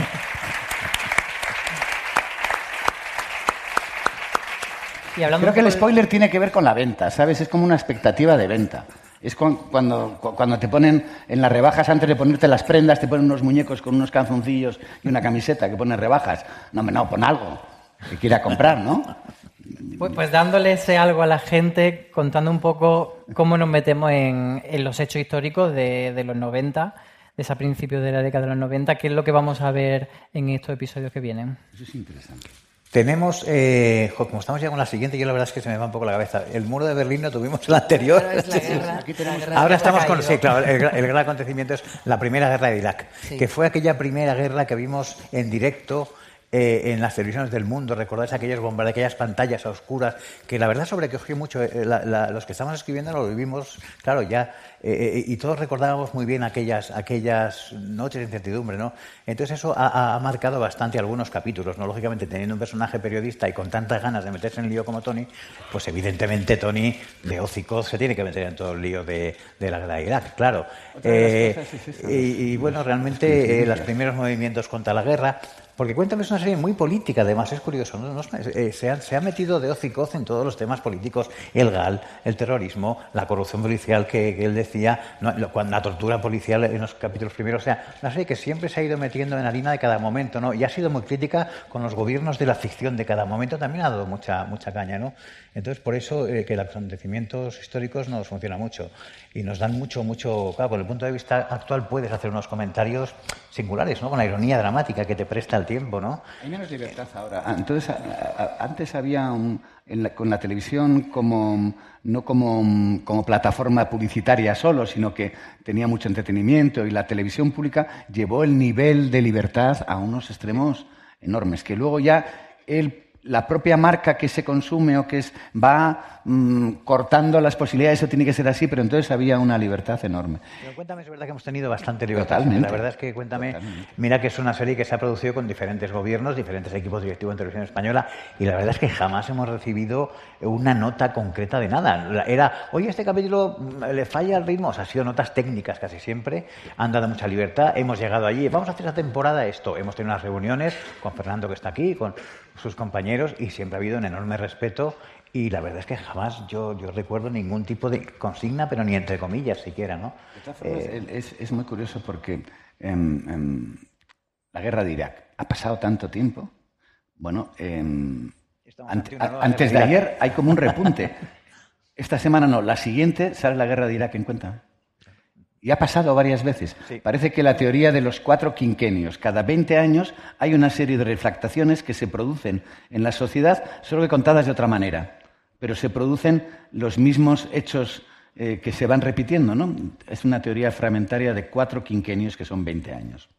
Creo que el spoiler tiene que ver con la venta, ¿sabes? Es como una expectativa de venta. Es cuando, cuando te ponen en las rebajas, antes de ponerte las prendas, te ponen unos muñecos con unos calzoncillos y una camiseta que pone rebajas. No, no, pon algo que quiera comprar, ¿no? Pues, pues, dándole ese algo a la gente, contando un poco cómo nos metemos en, los hechos históricos de, de los 90, de ese principio de la década de los 90, qué es lo que vamos a ver en estos episodios que vienen. Eso es interesante. Tenemos, eh, como estamos ya con la siguiente, yo la verdad es que se me va un poco la cabeza. El muro de Berlín no tuvimos el anterior. (laughs) Ahora estamos con, sí, claro, el, gran acontecimiento es la primera guerra de Irak, que fue aquella primera guerra que vimos en directo eh, en las televisiones del mundo, recordáis aquellos bombardeos, aquellas pantallas oscuras, que la verdad sobre que sobrecogió mucho. Eh, los que estamos escribiendo lo vivimos, claro, ya, eh, y todos recordábamos muy bien aquellas, aquellas noches de incertidumbre, ¿no? Entonces eso ha, marcado bastante algunos capítulos, ¿no? Lógicamente, teniendo un personaje periodista y con tantas ganas de meterse en el lío como Tony, pues evidentemente Tony, de hocico, se tiene que meter en todo el lío de, la guerra de Irak, claro. y, bueno, realmente los primeros movimientos contra la guerra Porque Cuéntame es una serie muy política, además, es curioso. ¿no? Eh, se, ha, se ha metido de hoz y coz en todos los temas políticos: el GAL, el terrorismo, la corrupción policial que, que él decía, no, la tortura policial en los capítulos primeros. O sea, una serie que siempre se ha ido metiendo en harina de cada momento, ¿no? Y ha sido muy crítica con los gobiernos de la ficción de cada momento, también ha dado mucha, mucha caña, ¿no? Entonces, por eso eh, que los acontecimientos históricos nos funciona mucho y nos dan mucho, mucho. Claro, con el punto de vista actual puedes hacer unos comentarios singulares, ¿no? Con la ironía dramática que te presta el tiempo, ¿no? Hay menos libertad ahora. Ah, Entonces, a- a- antes había un- en la- con la televisión como no como, como plataforma publicitaria solo, sino que tenía mucho entretenimiento y la televisión pública llevó el nivel de libertad a unos extremos enormes, que luego ya el- la propia marca que se consume o que es, va mm, cortando las posibilidades, eso tiene que ser así, pero entonces había una libertad enorme. Pero Cuéntame, es verdad que hemos tenido bastante libertad. Totalmente. La verdad es que Cuéntame, mira que es una serie que se ha producido con diferentes gobiernos, diferentes equipos directivos en televisión española, y la verdad es que jamás hemos recibido una nota concreta de nada. La- Era, oye, este capítulo mm, le falla el ritmo, o sea, ha sido notas técnicas casi siempre, han dado mucha libertad, hemos llegado allí, vamos a hacer esta temporada esto, hemos tenido unas reuniones con Fernando que está aquí, con sus compañeros, y siempre ha habido un enorme respeto. Y la verdad es que jamás yo, yo recuerdo ningún tipo de consigna, pero ni entre comillas siquiera, ¿no? De todas formas, Eh, es, es muy curioso porque em, em, la guerra de Irak ha pasado tanto tiempo. Bueno, em, ante- nueva antes de de ayer hay como un repunte. (laughs) Esta semana no, la siguiente sale la guerra de Irak en cuenta. Y ha pasado varias veces. Parece que la teoría de los cuatro quinquenios, cada 20 años hay una serie de refractaciones que se producen en la sociedad, solo que contadas de otra manera. Pero se producen los mismos hechos eh, que se van repitiendo, ¿no? Es una teoría fragmentaria de cuatro quinquenios que son 20 años.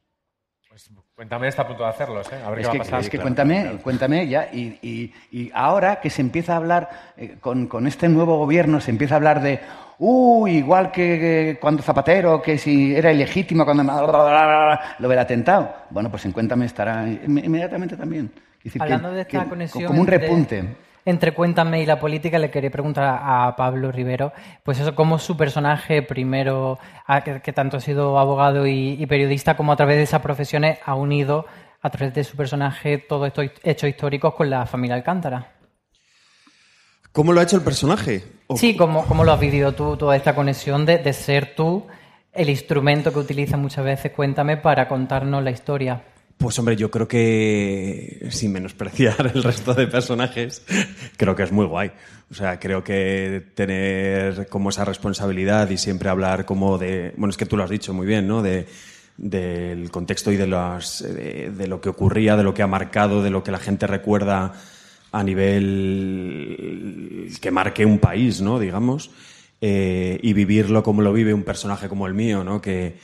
Cuéntame, está a punto de hacerlos, ¿eh? A ver Es qué que, va a pasar. es que cuéntame, cuéntame ya. Y, y- y ahora que se empieza a hablar, eh, con, con este nuevo gobierno, se empieza a hablar de, uh, igual que, cuando Zapatero, que si era ilegítimo, cuando (laughs) lo del atentado. Bueno, pues en Cuéntame estará in- inmediatamente también. Que- Hablando de esta que- conexión Como un entre- repunte. Entre Cuéntame y la política, le quería preguntar a Pablo Rivero, pues eso, cómo su personaje, primero, que tanto ha sido abogado y, y periodista, como a través de esas profesiones ha unido, a través de su personaje, todos estos hechos históricos con la familia Alcántara. ¿Cómo lo ha hecho el personaje? O- Sí, ¿cómo, cómo lo has vivido tú, toda esta conexión de, de ser tú el instrumento que utiliza muchas veces Cuéntame para contarnos la historia? Pues hombre, yo creo que, sin menospreciar el resto de personajes, creo que es muy guay. O sea, creo que tener como esa responsabilidad y siempre hablar como de... Bueno, es que tú lo has dicho muy bien, ¿no? De, del contexto y de, las, de, de lo que ocurría, de lo que ha marcado, de lo que la gente recuerda a nivel que marque un país, ¿no? Digamos. Eh, y vivirlo como lo vive un personaje como el mío, ¿no? Que,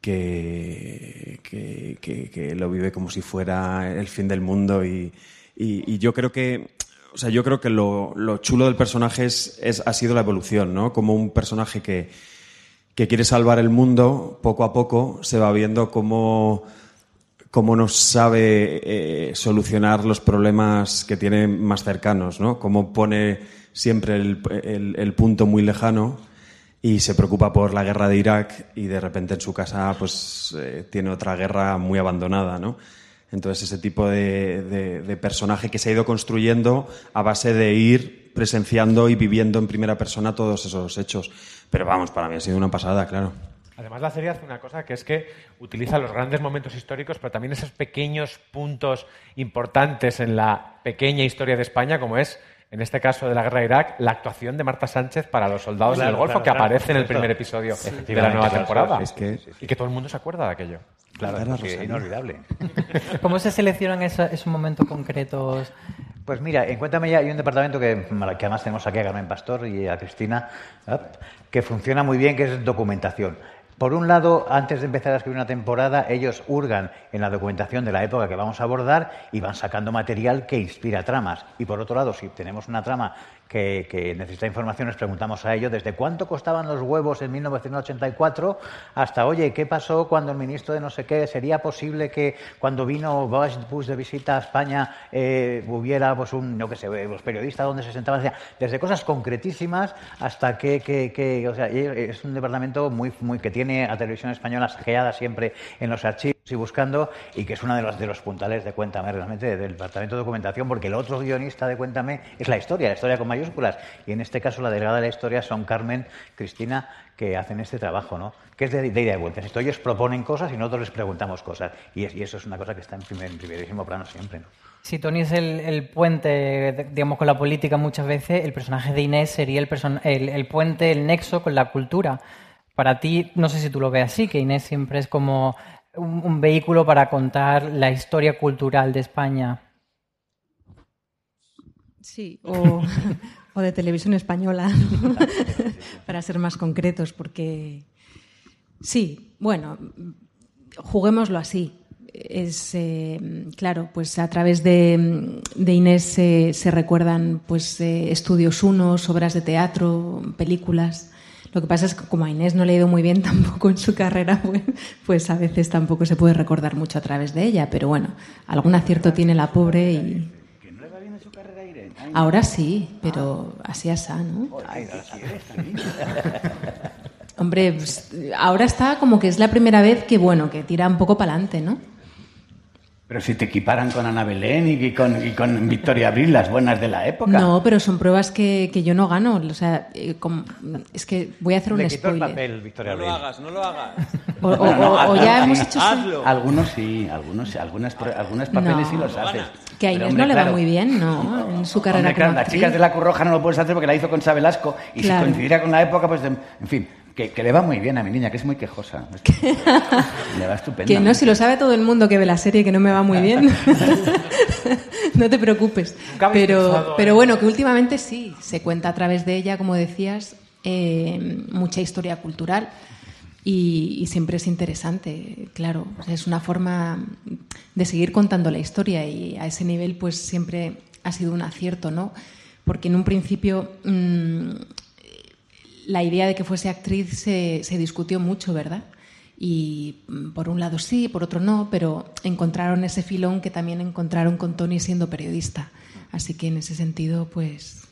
que, que, lo vive como si fuera el fin del mundo y, y- y yo creo que o sea yo creo que lo, lo chulo del personaje es, es- ha sido la evolución no como un personaje que, que quiere salvar el mundo poco a poco se va viendo cómo cómo no sabe eh, solucionar los problemas que tiene más cercanos, ¿no? Cómo pone siempre el, punto muy lejano y se preocupa por la guerra de Irak y de repente en su casa pues eh, tiene otra guerra muy abandonada, ¿no? Entonces ese tipo de- de personaje que se ha ido construyendo a base de ir presenciando y viviendo en primera persona todos esos hechos. Pero vamos, para mí ha sido una pasada, claro. Además, la serie hace una cosa que es que utiliza los grandes momentos históricos, pero también esos pequeños puntos importantes en la pequeña historia de España, como es, en este caso de la guerra de Irak, la actuación de Marta Sánchez para los soldados Claro, del Golfo, claro, que claro, aparece en el primer episodio Sí, de la nueva temporada. es que- Y que todo el mundo se acuerda de aquello. Claro, es que inolvidable. (laughs) ¿Cómo se seleccionan esa- esos momentos concretos? Pues mira, en Cuéntame ya hay un departamento que, que además tenemos aquí a Carmen Pastor y a Cristina, ¿eh? que funciona muy bien, que es documentación. Por un lado, antes de empezar a escribir una temporada, ellos hurgan en la documentación de la época que vamos a abordar y van sacando material que inspira tramas. Y por otro lado, si tenemos una trama que, que necesita información, les preguntamos a ellos desde cuánto costaban los huevos en 1984 hasta, oye, ¿qué pasó cuando el ministro de no sé qué? ¿Sería posible que cuando vino Bush, de visita a España eh, hubiera pues un, no qué sé, los periodistas donde se sentaban? Desde cosas concretísimas hasta que, que- que- o sea, es un departamento muy, muy que tiene a Televisión Española saqueada siempre en los archivos y buscando, y que es uno de los, de los puntales de Cuéntame, realmente, del Departamento de Documentación, porque el otro guionista de Cuéntame es la historia, la historia con y en este caso la delegada de la historia son Carmen, Cristina, que hacen este trabajo, ¿no? Que es de, de ida y vuelta. Ellos proponen cosas y nosotros les preguntamos cosas, y, es- y eso es una cosa que está en, primer, primerísimo plano siempre, ¿no? Si Tony es el, puente, digamos, con la política muchas veces, el personaje de Inés sería el, puente, el nexo con la cultura. Para ti, no sé si tú lo ves así, que Inés siempre es como un vehículo para contar la historia cultural de España. Sí, (laughs) o, de televisión española, (laughs) para ser más concretos, porque sí, bueno, juguémoslo así. Es eh, claro, pues a través de, Inés se- se recuerdan pues eh, estudios unos, obras de teatro, películas. Lo que pasa es que como a Inés no le ha ido muy bien (laughs) tampoco en su carrera, pues, pues a veces tampoco se puede recordar mucho a través de ella. Pero bueno, algún acierto tiene la pobre y ahora sí, pero así asá, ¿no? Hombre, pues, ahora está como que es la primera vez que, bueno, que tira un poco para adelante, ¿no? Pero si te equiparan con Ana Belén y con, y con Victoria Abril, las buenas de la época. No, pero son pruebas que, que yo no gano. O sea, eh, como- es que voy a hacer un Le quitó el spoiler. papel, Victoria No lo Abril. hagas, no lo hagas. O, o- Bueno, no, o- o algunos ya sí. hemos hecho... Hazlo. Algunos sí, algunos sí, algunas, pro- algunos papeles No. sí los haces. Que a Pero, Inés hombre, no le va claro, muy bien, ¿no? En su carrera hombre, claro, como las actriz. chicas de la Curroja no lo puedes hacer porque la hizo con Velasco y Claro. si coincidiera con la época, pues, en fin, que, que le va muy bien a mi niña, que es muy quejosa. Le va estupendo. Que no, si lo sabe todo el mundo que ve la serie que no me va muy bien. (laughs) no te preocupes. Pero, pensado pero en- bueno, que últimamente sí, se cuenta a través de ella, como decías, eh, mucha historia cultural y, y siempre es interesante, claro. O sea, es una forma de seguir contando la historia y a ese nivel pues siempre ha sido un acierto, ¿no? Porque en un principio mm, la idea de que fuese actriz se, se discutió mucho, ¿verdad? Y mm, por un lado sí, por otro no, pero encontraron ese filón que también encontraron con Tony siendo periodista. Así que en ese sentido, pues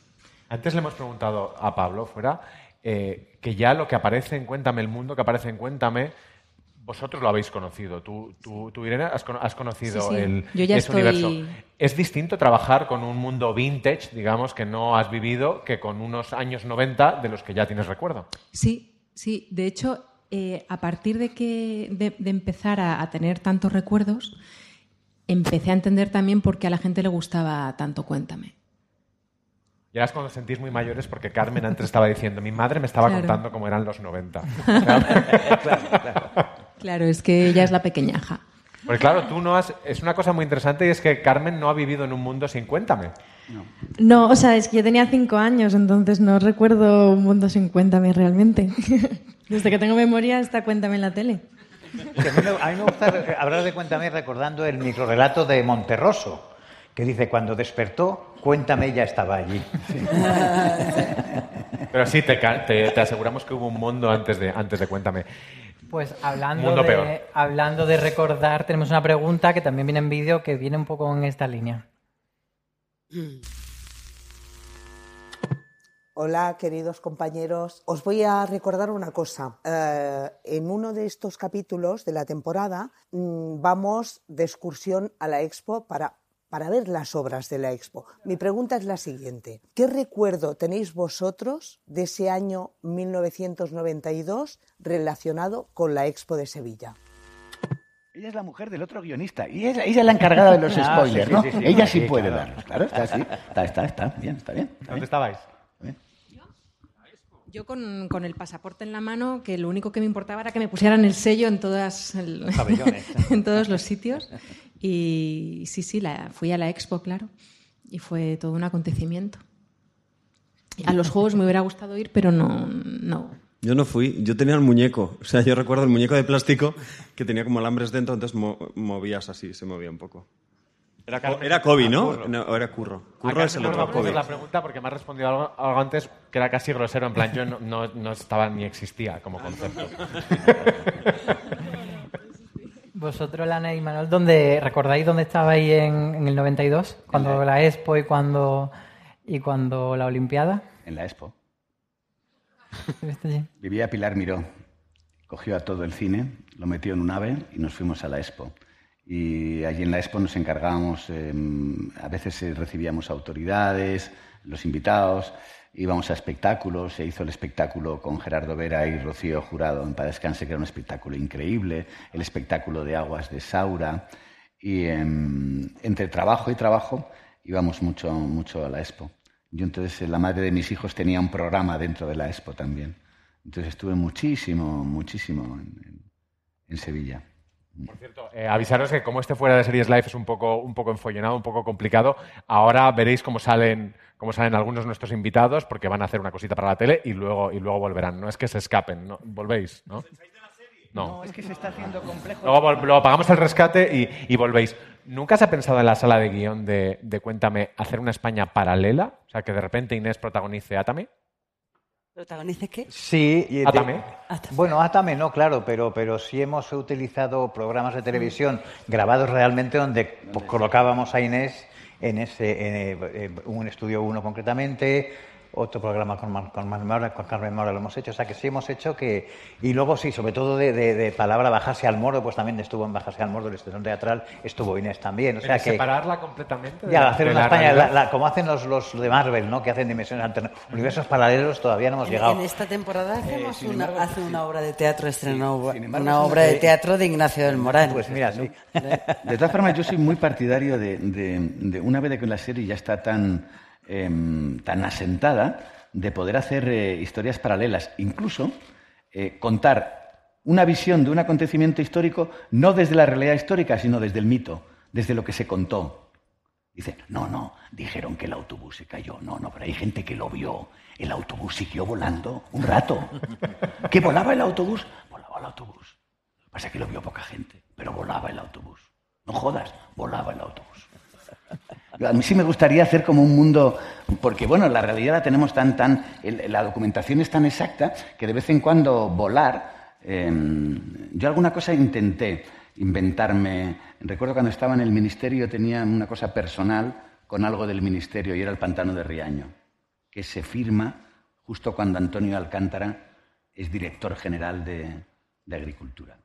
Antes le hemos preguntado a Pablo fuera eh, que ya lo que aparece en Cuéntame el mundo, que aparece en Cuéntame, vosotros lo habéis conocido. Tú, tú, tú, Irene, has, has conocido Sí, sí. el Yo ya ese estoy- universo. ¿Es distinto trabajar con un mundo vintage, digamos, que no has vivido, que con unos años 90 de los que ya tienes recuerdo? Sí, sí. De hecho, eh, a partir de que de, de empezar a, a tener tantos recuerdos, empecé a entender también por qué a la gente le gustaba tanto Cuéntame. Ya es cuando os sentís muy mayores porque Carmen antes estaba diciendo, mi madre me estaba Claro. contando cómo eran los 90. (laughs) Claro, es que ella es la pequeñaja. Porque claro, tú no has... Es una cosa muy interesante y es que Carmen no ha vivido en un mundo sin Cuéntame. No, o sea, es que yo tenía cinco años, entonces no recuerdo un mundo sin cuéntame realmente. (laughs) Desde que tengo memoria está cuéntame en la tele. A, mí me, a mí me gusta hablar de Cuéntame recordando el microrelato de Monterroso, que dice, cuando despertó, Cuéntame ya estaba allí. Pero sí, te- te aseguramos que hubo un mundo antes de, antes de Cuéntame. Pues hablando Mundo de, peor. hablando de recordar, tenemos una pregunta que también viene en vídeo que viene un poco en esta línea. (clears throat) Hola, queridos compañeros. Os voy a recordar una cosa. Eh, en uno de estos capítulos de la temporada mm, vamos de excursión a la expo para, para ver las obras de la expo. Mi pregunta es la siguiente. ¿Qué recuerdo tenéis vosotros de ese año 1992 relacionado con la expo de Sevilla? Ella es la mujer del otro guionista y ella, ella es la encargada de los Ah, spoilers, ¿no? sí, sí, sí, ella sí, sí puede claro. darlos, claro, está así, está, está, está, bien, está bien. está ¿Dónde bien. estabais? Yo con, con el pasaporte en la mano, que lo único que me importaba era que me pusieran el sello en, todas el- Pabellones. (laughs) en todos los sitios. Y sí, sí, la, fui a la expo, claro. Y fue todo un acontecimiento. A los juegos me hubiera gustado ir, pero no, no. Yo no fui, yo tenía el muñeco. (laughs) O sea, yo recuerdo el muñeco de plástico que tenía como alambres dentro, entonces mo- movías así, se movía un poco. Era, era Kobe, ¿no? No, o era Curro. Curro Acá es el no otro Kobe. la pregunta porque me has respondido algo, algo antes que era casi grosero. En plan, yo no, no, no estaba ni existía como concepto. (laughs) Vosotros, Lana y Manuel, ¿dónde, ¿recordáis dónde estabais en, en el 92? Cuando la Expo y cuando, y cuando la Olimpiada. En la expo. Vivía Pilar Miró cogió a todo el cine, lo metió en un ave y nos fuimos a la Expo. Y allí en la Expo nos encargábamos, eh, a veces eh, recibíamos autoridades, los invitados, íbamos a espectáculos, se hizo el espectáculo con Gerardo Vera y Rocío Jurado en Para Descanse, que era un espectáculo increíble, el espectáculo de Aguas de Saura, y em, entre trabajo y trabajo íbamos mucho, mucho a la Expo. Yo entonces, la madre de mis hijos tenía un programa dentro de la Expo también. Entonces estuve muchísimo, muchísimo en Sevilla. Por cierto, eh, avisaros que como este fuera de series live es un poco, un poco enfollonado, un poco complicado, ahora veréis cómo salen, cómo salen algunos de nuestros invitados, porque van a hacer una cosita para la tele y luego, y luego volverán. No es que se escapen, ¿no? volvéis, ¿no? No. es que se está haciendo complejo. Luego, luego pagamos el rescate y, y volvéis. ¿Nunca se ha pensado en la sala de guion de, de Cuéntame hacer una España paralela? O sea, que de repente Inés protagonice Atame. ¿Protagonice qué? Sí, y de- Atame. Bueno, Atame no, claro, pero, pero sí hemos utilizado programas de televisión grabados realmente donde pues, colocábamos a Inés en ese en, eh, un estudio uno concretamente, otro programa con, con, Carmen Maura, con Carmen Maura lo hemos hecho, o sea que sí hemos hecho que... Y luego sí, sobre todo de, de- de palabra bajarse al morro, pues también estuvo en bajarse al morro, la estación teatral, estuvo Inés también, o sea que... separarla completamente. Ya, hacer de una la España, la- la- como hacen los, los de Marvel, ¿no? Que hacen dimensiones alternas. Universos paralelos todavía no hemos En, llegado. en esta temporada hacemos sin una, embargo, hace una obra de teatro, estrenó embargo, una obra de teatro de Ignacio del Moral. Pues mira, sí. De todas formas, yo soy muy partidario de, de- de una vez de que la serie ya está tan, em, tan asentada, de poder hacer eh, historias paralelas, incluso eh, contar una visión de un acontecimiento histórico no desde la realidad histórica, sino desde el mito, desde lo que se contó. Dice, no, no, dijeron que el autobús se cayó. No, no, pero hay gente que lo vio. El autobús siguió volando un rato. ¿Que volaba el autobús? Volaba el autobús. Pasa que lo vio poca gente, pero volaba el autobús. No jodas, volaba el autobús. A mí sí me gustaría hacer como un mundo, porque bueno, la realidad la tenemos tan, tan, la documentación es tan exacta que de vez en cuando volar, eh, yo alguna cosa intenté inventarme. Recuerdo cuando estaba en el ministerio tenía una cosa personal con algo del ministerio y era el pantano de Riaño, que se firma justo cuando Antonio Alcántara es director general de Agricultura.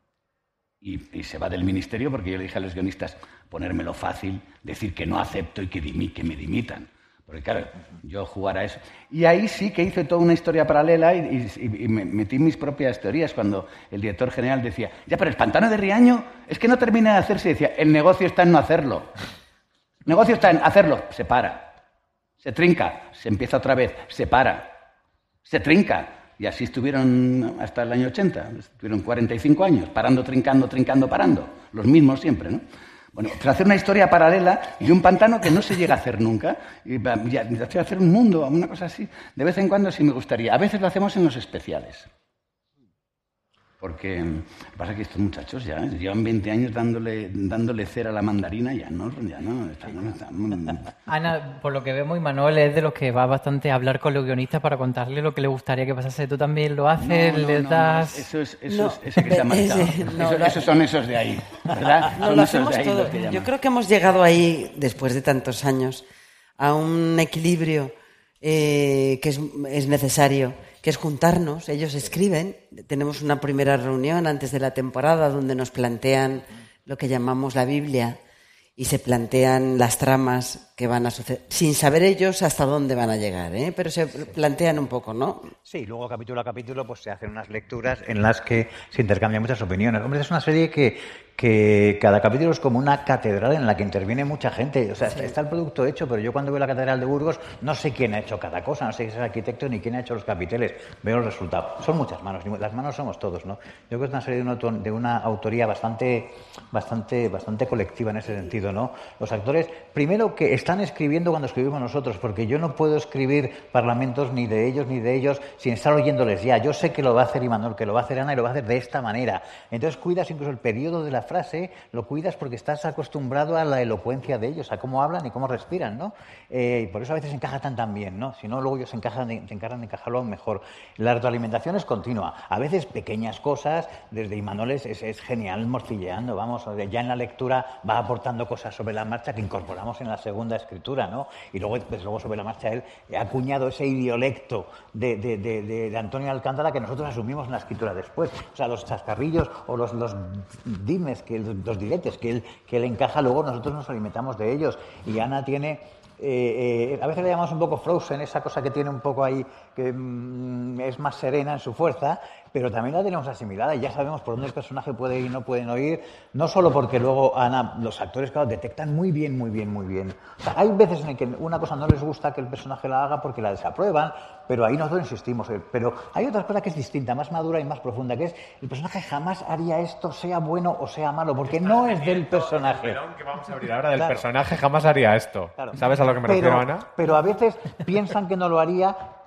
Y, se va del ministerio porque yo le dije a los guionistas ponérmelo fácil, decir que no acepto y que, que me dimitan. Porque claro, yo jugar a eso. Y ahí sí que hice toda una historia paralela y, y- y me metí mis propias teorías cuando el director general decía, ya, pero el pantano de Riaño es que no termina de hacerse. Y decía, el negocio está en no hacerlo. El negocio está en hacerlo. Se para. Se trinca. Se empieza otra vez. Se para. Se trinca. Y así estuvieron hasta el año 80. Estuvieron 45 años, parando, trincando, trincando, parando. Los mismos siempre, ¿no? Bueno, hacer una historia paralela de un pantano que no se llega a hacer nunca. Y hacer un mundo, una cosa así. De vez en cuando sí me gustaría. A veces lo hacemos en los especiales. Porque lo que pasa es que estos muchachos ya ¿eh? llevan 20 años dándole, dándole cera a la mandarina, ya no, ya no, están- están- Ana, por lo que vemos, Manuel es de los que va bastante a hablar con los guionistas para contarle lo que le gustaría que pasase. Tú también lo haces, No, no, le no, no, das... Eso es, eso No, es (laughs) ese que se ha marchado. ese- no, Eso- lo- esos son esos de ahí, ¿verdad? No, Son lo esos hacemos de ahí todo. los que Yo creo que hemos llegado ahí, después de tantos años, a un equilibrio eh, que es, es necesario, que es juntarnos. Ellos escriben. Tenemos una primera reunión antes de la temporada donde nos plantean lo que llamamos la Biblia y se plantean las tramas que van a suceder, sin saber ellos hasta dónde van a llegar, ¿eh? pero se plantean un poco, ¿no? Sí, luego capítulo a capítulo pues se hacen unas lecturas en las que se intercambian muchas opiniones. Hombre, es una serie que, que cada capítulo es como una catedral en la que interviene mucha gente. O sea, está el producto hecho, pero yo cuando veo la catedral de Burgos no sé quién ha hecho cada cosa, no sé quién es el arquitecto ni quién ha hecho los capiteles. Veo el resultado. Son muchas manos, las manos somos todos, ¿no? Yo creo que es una serie de una, de una autoría bastante, bastante, bastante colectiva en ese sentido, ¿no? Los actores, primero que están escribiendo cuando escribimos nosotros, porque yo no puedo escribir parlamentos ni de ellos ni de ellos sin estar oyéndoles ya. Yo sé que lo va a hacer Imanol, que lo va a hacer Ana y lo va a hacer de esta manera. Entonces cuidas incluso el periodo de la frase, lo cuidas porque estás acostumbrado a la elocuencia de ellos, a cómo hablan y cómo respiran, ¿no? Eh, y por eso a veces encaja tan tan bien, ¿no? Si no, luego ellos se, encajan, se encargan de encajarlo mejor. La retroalimentación es continua. A veces pequeñas cosas, desde Imanol es, es, es genial morcilleando, vamos, ya en la lectura va aportando cosas sobre la marcha que incorporamos en la segunda escritura, ¿no? Y luego, pues, luego sobre la marcha él ha acuñado ese idiolecto de, de, de, de, Antonio Alcántara que nosotros asumimos en la escritura después. O sea, los chascarrillos o los, los dimes, que, los diretes que él, que encaja, luego nosotros nos alimentamos de ellos. Y Ana tiene eh, eh, a veces le llamamos un poco Frozen, esa cosa que tiene un poco ahí, que mm, es más serena en su fuerza, pero también la tenemos asimilada y ya sabemos por dónde el personaje puede ir y no pueden oír, no solo porque luego Ana, los actores, claro, detectan muy bien, muy bien, muy bien. O sea, hay veces en que una cosa no les gusta que el personaje la haga porque la desaprueban, pero ahí nosotros insistimos. Eh, pero hay otra cosa que es distinta, más madura y más profunda, que es el personaje jamás haría esto, sea bueno o sea malo, porque no es del personaje. que vamos a abrir ahora del personaje jamás haría esto. ¿Sabes a lo que me refiero, Ana? Pero a veces piensan que no lo haría,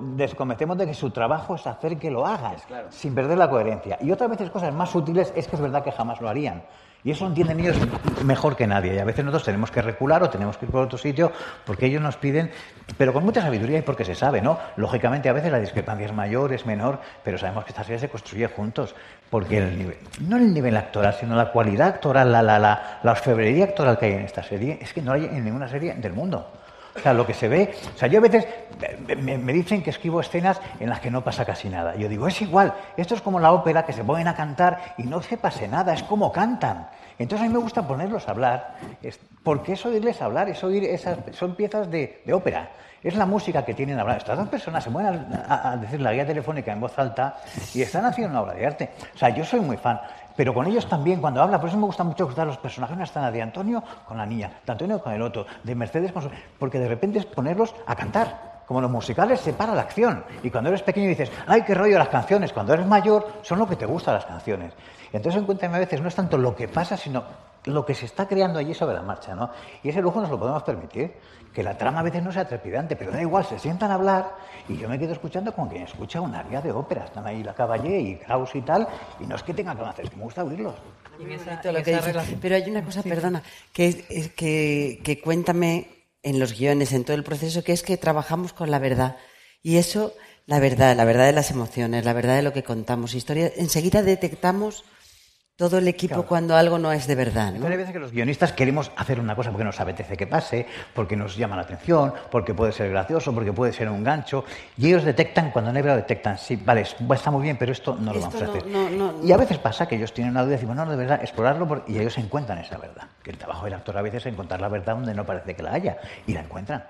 descometemos de que su trabajo es hacer que lo hagas, sin perder la coherencia. Y otras veces cosas más útiles es que es verdad que jamás lo harían. Y eso entienden ellos mejor que nadie. Y a veces nosotros tenemos que recular o tenemos que ir por otro sitio porque ellos nos piden, pero con mucha sabiduría y porque se sabe, ¿no? Lógicamente a veces la discrepancia es mayor, es menor, pero sabemos que esta serie se construye juntos. Porque el nivel, no el nivel actoral, sino la cualidad actoral, la, la, la, la orfebrería actoral que hay en esta serie, es que no hay en ninguna serie del mundo. O sea, lo que se ve. O sea, yo a veces me, dicen que escribo escenas en las que no pasa casi nada. Yo digo, es igual. Esto es como la ópera que se ponen a cantar y no se pase nada, es como cantan. Entonces a mí me gusta ponerlos a hablar, porque es oírles hablar, es oír esas. Son piezas de, ópera. Es la música que tienen a hablar. Estas dos personas se mueven a, decir la guía telefónica en voz alta y están haciendo una obra de arte. O sea, yo soy muy fan. Pero con ellos también, cuando habla, por eso me gusta mucho gustar los personajes, una escena de Antonio con la niña, de Antonio con el otro, de Mercedes con su... Porque de repente es ponerlos a cantar. Como los musicales se para la acción. Y cuando eres pequeño dices, ay, qué rollo las canciones. Cuando eres mayor, son lo que te gustan las canciones. Entonces, encuéntrame a veces, no es tanto lo que pasa, sino lo que se está creando allí sobre la marcha, ¿no? Y ese lujo nos lo podemos permitir. Que la trama a veces no sea trepidante, pero da igual, se sientan a hablar y yo me quedo escuchando como quien escucha un área de ópera. Están ahí la Caballé y Kraus y tal, y no es que tengan que hacer, es que me gusta oírlos. Pero hay una cosa, perdona, que, que, que cuéntame en los guiones, en todo el proceso, que es que trabajamos con la verdad. Y eso, la verdad, la verdad de las emociones, la verdad de lo que contamos. Historia, enseguida detectamos todo el equipo Claro. cuando algo no es de verdad. ¿no? Hay veces que los guionistas queremos hacer una cosa porque nos apetece que pase, porque nos llama la atención, porque puede ser gracioso, porque puede ser un gancho. Y ellos detectan, cuando no hay verdad, detectan, sí, vale, es- está muy bien, pero esto no lo Esto vamos a no- hacer. no- no- y a veces pasa que ellos tienen una duda y decimos, no, no, de verdad, explorarlo, y ellos encuentran esa verdad. Que el trabajo del actor a veces es encontrar la verdad donde no parece que la haya, y la encuentran.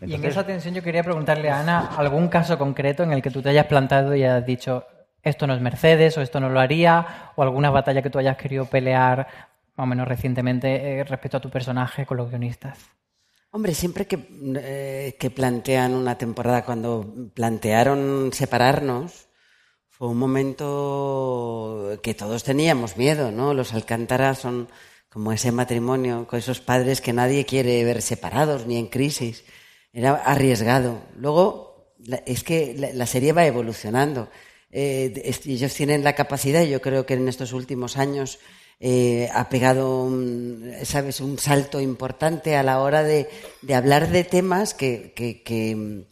Y en Entonces- esa tensión yo quería preguntarle a Ana algún caso concreto en el que tú te hayas plantado y hayas dicho esto no es Mercedes o esto no lo haría o alguna batalla que tú hayas querido pelear más o menos recientemente eh, respecto a tu personaje con los guionistas. Hombre, siempre que, eh, que plantean una temporada, cuando plantearon separarnos, fue un momento que todos teníamos miedo, ¿no? Los Alcántara son como ese matrimonio con esos padres que nadie quiere ver separados ni en crisis. Era arriesgado. Luego, es que la serie va evolucionando. Eh, ellos tienen la capacidad, yo creo que en estos últimos años eh, ha pegado un, ¿sabes? un salto importante a la hora de, de hablar de temas que, que, que,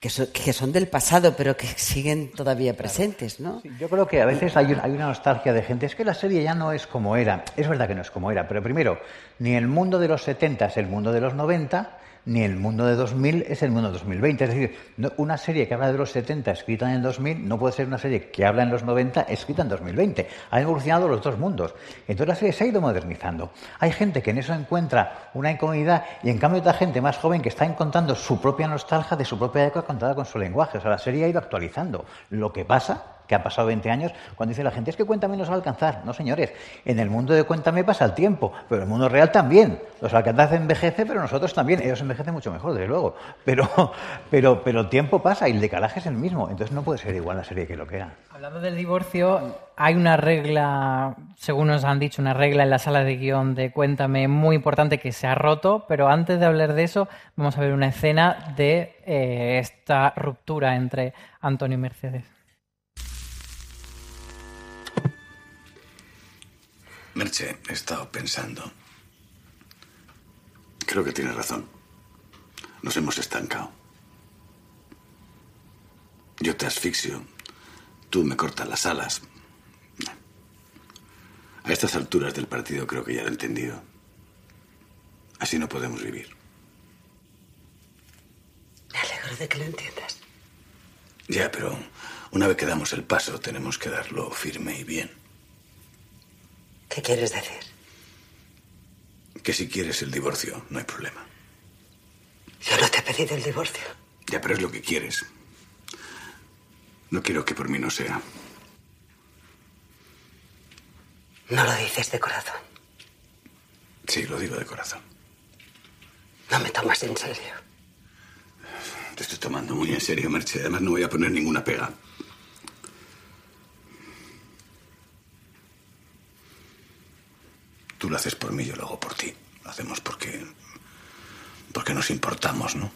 que, so- que son del pasado, pero que siguen todavía presentes, ¿no? Yo creo que a veces hay, hay una nostalgia de gente. Es que la serie ya no es como era. Es verdad que no es como era, pero primero, ni el mundo de los 70 es el mundo de los 90, ni el mundo de 2000 es el mundo de 2020. Es decir, no- una serie que habla de los 70 escrita en el 2000 no puede ser una serie que habla en los 90 escrita en 2020. Han evolucionado los dos mundos. Entonces la serie se ha ido modernizando. Hay gente que en eso encuentra una incomodidad y en cambio otra gente más joven que está encontrando su propia nostalgia de su propia época contada con su lenguaje. O sea, la serie ha ido actualizando. Lo que pasa que ha pasado 20 años, cuando dice la gente, es que Cuéntame nos va a alcanzar. No, señores, en el mundo de Cuéntame pasa el tiempo, pero en el mundo real también. Los alcanzantes envejece, pero nosotros también. Ellos envejecen mucho mejor, desde luego. Pero, (laughs) pero, pero el tiempo pasa y el decalaje es el mismo. Entonces no puede ser igual la serie que lo que era. Hablando del divorcio, hay una regla, según nos han dicho, una regla en la sala de guion de Cuéntame muy importante que se ha roto, pero antes de hablar de eso, vamos a ver una escena de eh, esta ruptura entre Antonio y Mercedes. Merche, he estado pensando. Creo que tienes razón. Nos hemos estancado. Yo te asfixio. Tú me cortas las alas. A estas alturas del partido creo que ya lo he entendido. Así no podemos vivir. Me alegro de que lo entiendas. Ya, pero una vez que damos el paso, tenemos que darlo firme y bien. ¿Qué quieres decir? Que si quieres el divorcio, no hay problema. Yo no te he pedido el divorcio. Ya, pero es lo que quieres. No quiero que por mí no sea. No lo dices de corazón. Sí, lo digo de corazón. No me tomas en serio. Te estoy tomando muy en serio, Merche. Además, no voy a poner ninguna pega. Tú lo haces por mí, yo lo hago por ti. Lo hacemos porque. porque nos importamos, ¿no?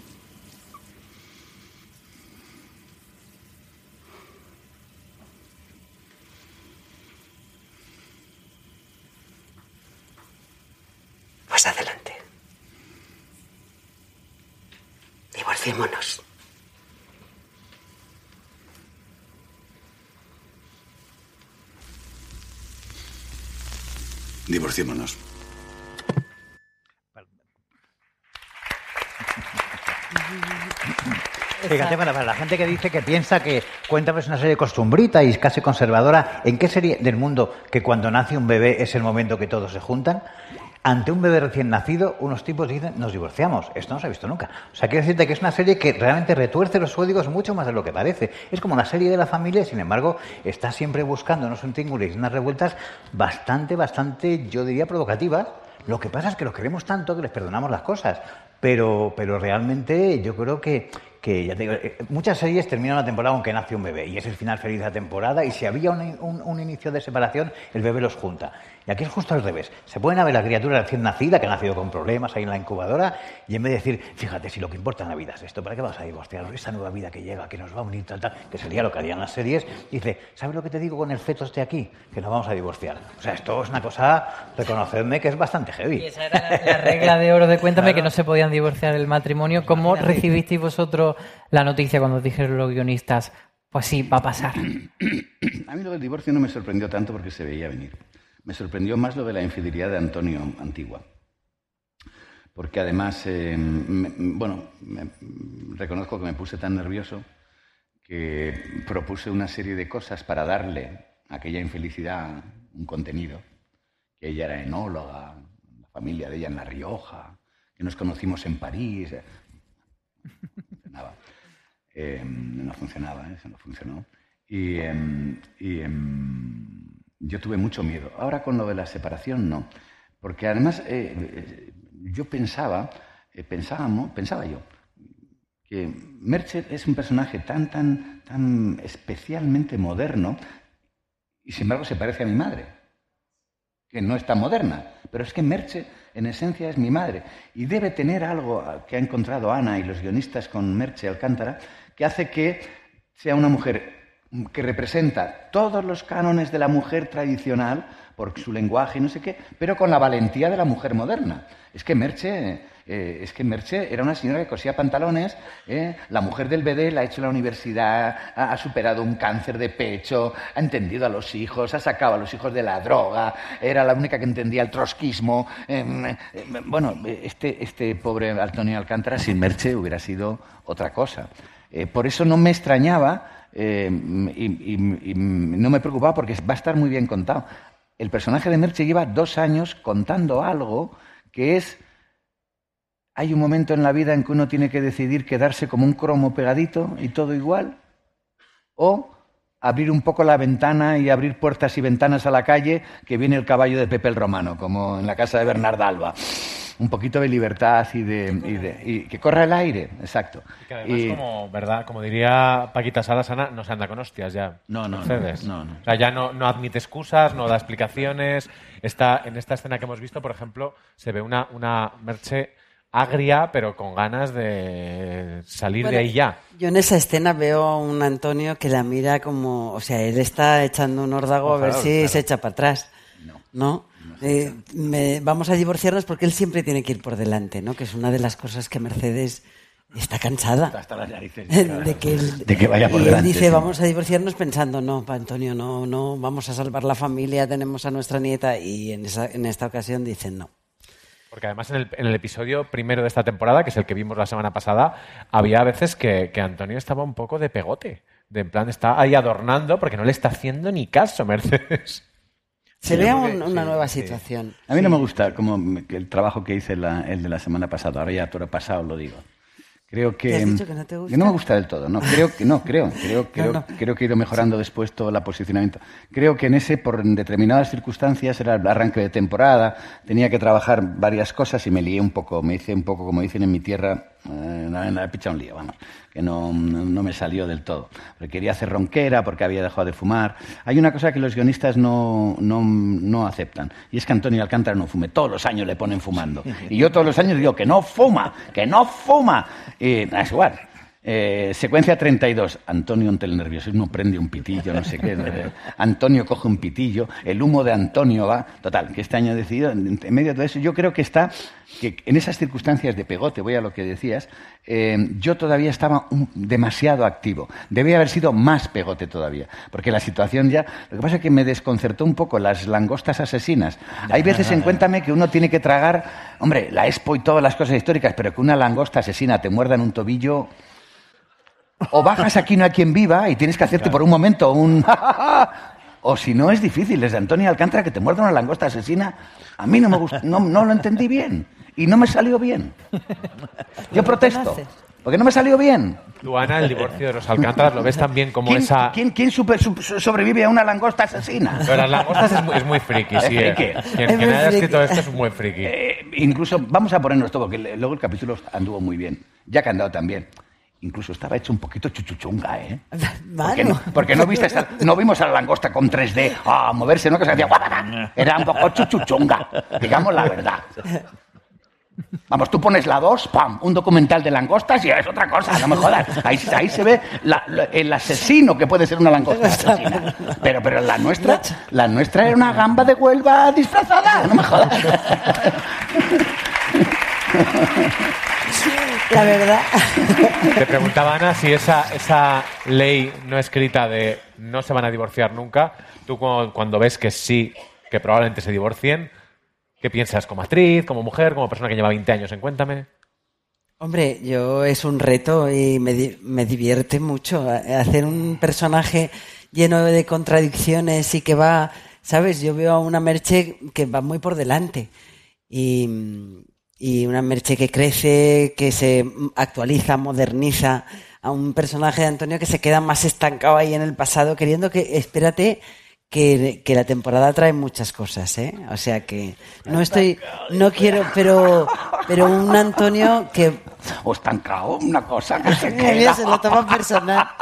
Pues adelante. Divorciémonos. Divorciémonos. Fíjate, para, la gente que dice que piensa que Cuéntame es una serie costumbrita y casi conservadora, ¿en qué serie del mundo que cuando nace un bebé es el momento que todos se juntan? Ante un bebé recién nacido, unos tipos dicen, nos divorciamos. Esto no se ha visto nunca. O sea, quiero decirte que es una serie que realmente retuerce los códigos mucho más de lo que parece. Es como una serie de la familia sin embargo, está siempre buscando unos intríngulis y unas revueltas bastante, bastante, yo diría, provocativas. Lo que pasa es que los queremos tanto que les perdonamos las cosas. Pero, pero realmente yo creo que, eh, muchas series terminan una temporada aunque nace un bebé y es el final feliz de la temporada y si había un, un- un inicio de separación, el bebé los junta. Y aquí es justo al revés. Se pueden ver la criatura recién nacida, que ha nacido con problemas ahí en la incubadora, y en vez de decir, fíjate, si lo que importa en la vida es esto, ¿para qué vas a divorciar? Esta nueva vida que llega, que nos va a unir, tal, tal, que sería lo que harían las series, y dice, ¿sabes lo que te digo con el feto este aquí? Que nos vamos a divorciar. O sea, esto es una cosa, reconocedme que es bastante heavy. Y esa era la, la regla de oro de Cuéntame, que no se podían divorciar del matrimonio. ¿Cómo recibisteis vosotros la noticia cuando dijeron los guionistas? Pues sí, va a pasar. A mí lo del divorcio no me sorprendió tanto porque se veía venir. Me sorprendió más lo de la infidelidad de Antonio Antigua. Porque además, eh, bueno, reconozco que me puse tan nervioso que propuse una serie de cosas para darle a aquella infelicidad un contenido. Que ella era enóloga, la familia de ella en La Rioja, que nos conocimos en París. eh, No funcionaba. Eh, no funcionaba, eso no funcionó. Y, em, y, em, yo tuve mucho miedo. Ahora con lo de la separación no. Porque además eh, eh, yo pensaba, eh, pensábamos, pensaba yo, que Mercher es un personaje tan, tan, tan especialmente moderno y sin embargo se parece a mi madre, que no es tan moderna. Pero es que Merche en esencia es mi madre y debe tener algo que ha encontrado Ana y los guionistas con Merche Alcántara que hace que sea una mujer que representa todos los cánones de la mujer tradicional por su lenguaje y no sé qué, pero con la valentía de la mujer moderna. Es que Merche eh, es que Merche era una señora que cosía pantalones, ¿eh? la mujer del BD la ha hecho en la universidad, ha, superado un cáncer de pecho, ha entendido a los hijos, ha sacado a los hijos de la droga, era la única que entendía el trotskismo. em, eh, bueno, este, este pobre Antonio Alcántara sin Merche hubiera sido otra cosa. Eh, por eso no me extrañaba eh, y, no me preocupaba porque va a estar muy bien contado. El personaje de Merche lleva dos años contando algo que es hay un momento en la vida en que uno tiene que decidir quedarse como un cromo pegadito y todo igual, o abrir un poco la ventana y abrir puertas y ventanas a la calle, que viene el caballo de Pepe el Romano, como en la casa de Bernard Alba. Un poquito de libertad y de, y de- y que corra el aire, exacto. Y que además, Y- como, ¿verdad? como diría Paquita Salasana, no se anda con hostias ya. No, no, Mercedes. no, no. O sea, ya no, no admite excusas, no da explicaciones. Está, en esta escena que hemos visto, por ejemplo, se ve una, una Merche agria, pero con ganas de salir Bueno, de ahí ya. Yo en esa escena veo a un Antonio que la mira como, o sea, él está echando un órdago a ver si claro. se echa para atrás. No. Eh, me- vamos a divorciarnos porque él siempre tiene que ir por delante, ¿no? Que es una de las cosas que Mercedes está cansada. Hasta las narices. de, que él, De que vaya por y él delante, dice, sí. vamos a divorciarnos pensando, no, Antonio, no, no, vamos a salvar la familia, tenemos a nuestra nieta. Y en, esa, en esta ocasión dicen no. Porque además en el, en el episodio primero de esta temporada, que es el que vimos la semana pasada, había veces que, que Antonio estaba un poco de pegote. De en plan, está ahí adornando porque no le está haciendo ni caso Mercedes. Se Sí, ve porque- un- una sí, nueva sí. situación. A mí no me gusta como que el trabajo que hice la- el de la semana pasada, ahora ya todo pasado lo digo. Creo que, ¿Te has dicho que no te gusta? me gusta del todo, no creo que no creo, creo creo, no. creo que he ido mejorando después todo el posicionamiento. Creo que en ese por determinadas circunstancias era el arranque de temporada, tenía que trabajar varias cosas y me lié un poco, me hice un poco como dicen en mi tierra, eh, la- en la picha un lío, vamos, que no, no, me salió del todo. Porque quería hacer ronquera, porque había dejado de fumar. Hay una cosa que los guionistas no, no, no aceptan, y es que Antonio Alcántara no fume. Todos los años le ponen fumando. Y yo todos los años digo que no fuma, que no fuma. Y es igual. Eh, secuencia 32. Antonio ante el nerviosismo prende un pitillo, no sé qué. Antonio coge un pitillo, el humo de Antonio va. Total, que este año he decidido, en, en medio de todo eso, yo creo que está, que en esas circunstancias de pegote, voy a lo que decías, eh, yo todavía estaba un- demasiado activo. Debía haber sido más pegote todavía, porque la situación ya. Lo que pasa es que me desconcertó un poco las langostas asesinas. Hay veces en Cuéntame que uno tiene que tragar, hombre, la expo y todas las cosas históricas, pero que una langosta asesina te muerda en un tobillo. O bajas aquí no hay quien viva y tienes que hacerte por un momento un... (laughs) o si no es difícil, desde Antonio Alcántara que te muerda una langosta asesina, a mí no me gusta, no, no lo entendí bien y no me salió bien. Yo protesto, porque no me salió bien. Tú, Ana, el divorcio de los Alcántaras lo ves también como ¿Quién, esa... quién- quién super- su- sobrevive a una langosta asesina? Pero las langostas es muy, es muy friki, Es sí. eh. Quien, Es quien muy haya friki. escrito esto es buen friki. Eh, incluso, vamos a ponernos todo, porque luego el capítulo anduvo muy bien. Ya que ha andado también. Incluso estaba hecho un poquito chuchuchunga, ¿eh? (laughs) Porque no, porque no viste esta- no vimos a la langosta con 3D a moverse, ¿no? Que se hacía guapaca. Era un poco chuchuchunga, digamos la verdad. Vamos, tú pones la 2, ¡pam! Un documental de langostas y es otra cosa, no me jodas. Ahí, ahí se ve la- la- el asesino que puede ser una langosta asesina. Pero, pero la nuestra, la nuestra era una gamba de Huelva disfrazada, no me jodas. (laughs) La verdad. (laughs) Te preguntaba, Ana, si esa, esa ley no escrita de no se van a divorciar nunca, tú cu- cuando ves que sí, que probablemente se divorcien, ¿qué piensas como actriz, como mujer, como persona que lleva 20 años en Cuéntame? Hombre, yo es un reto y me, di- me divierte mucho a- hacer un personaje lleno de contradicciones y que va, ¿sabes? Yo veo a una Merche que va muy por delante y, y una Merche que crece, que se actualiza, moderniza, a un personaje de Antonio que se queda más estancado ahí en el pasado, queriendo que, espérate, que, que la temporada trae muchas cosas, ¿eh? O sea que no estoy, no quiero, pero, pero un Antonio que... O estancado, una cosa que se (laughs) queda. se lo toma personal. (laughs)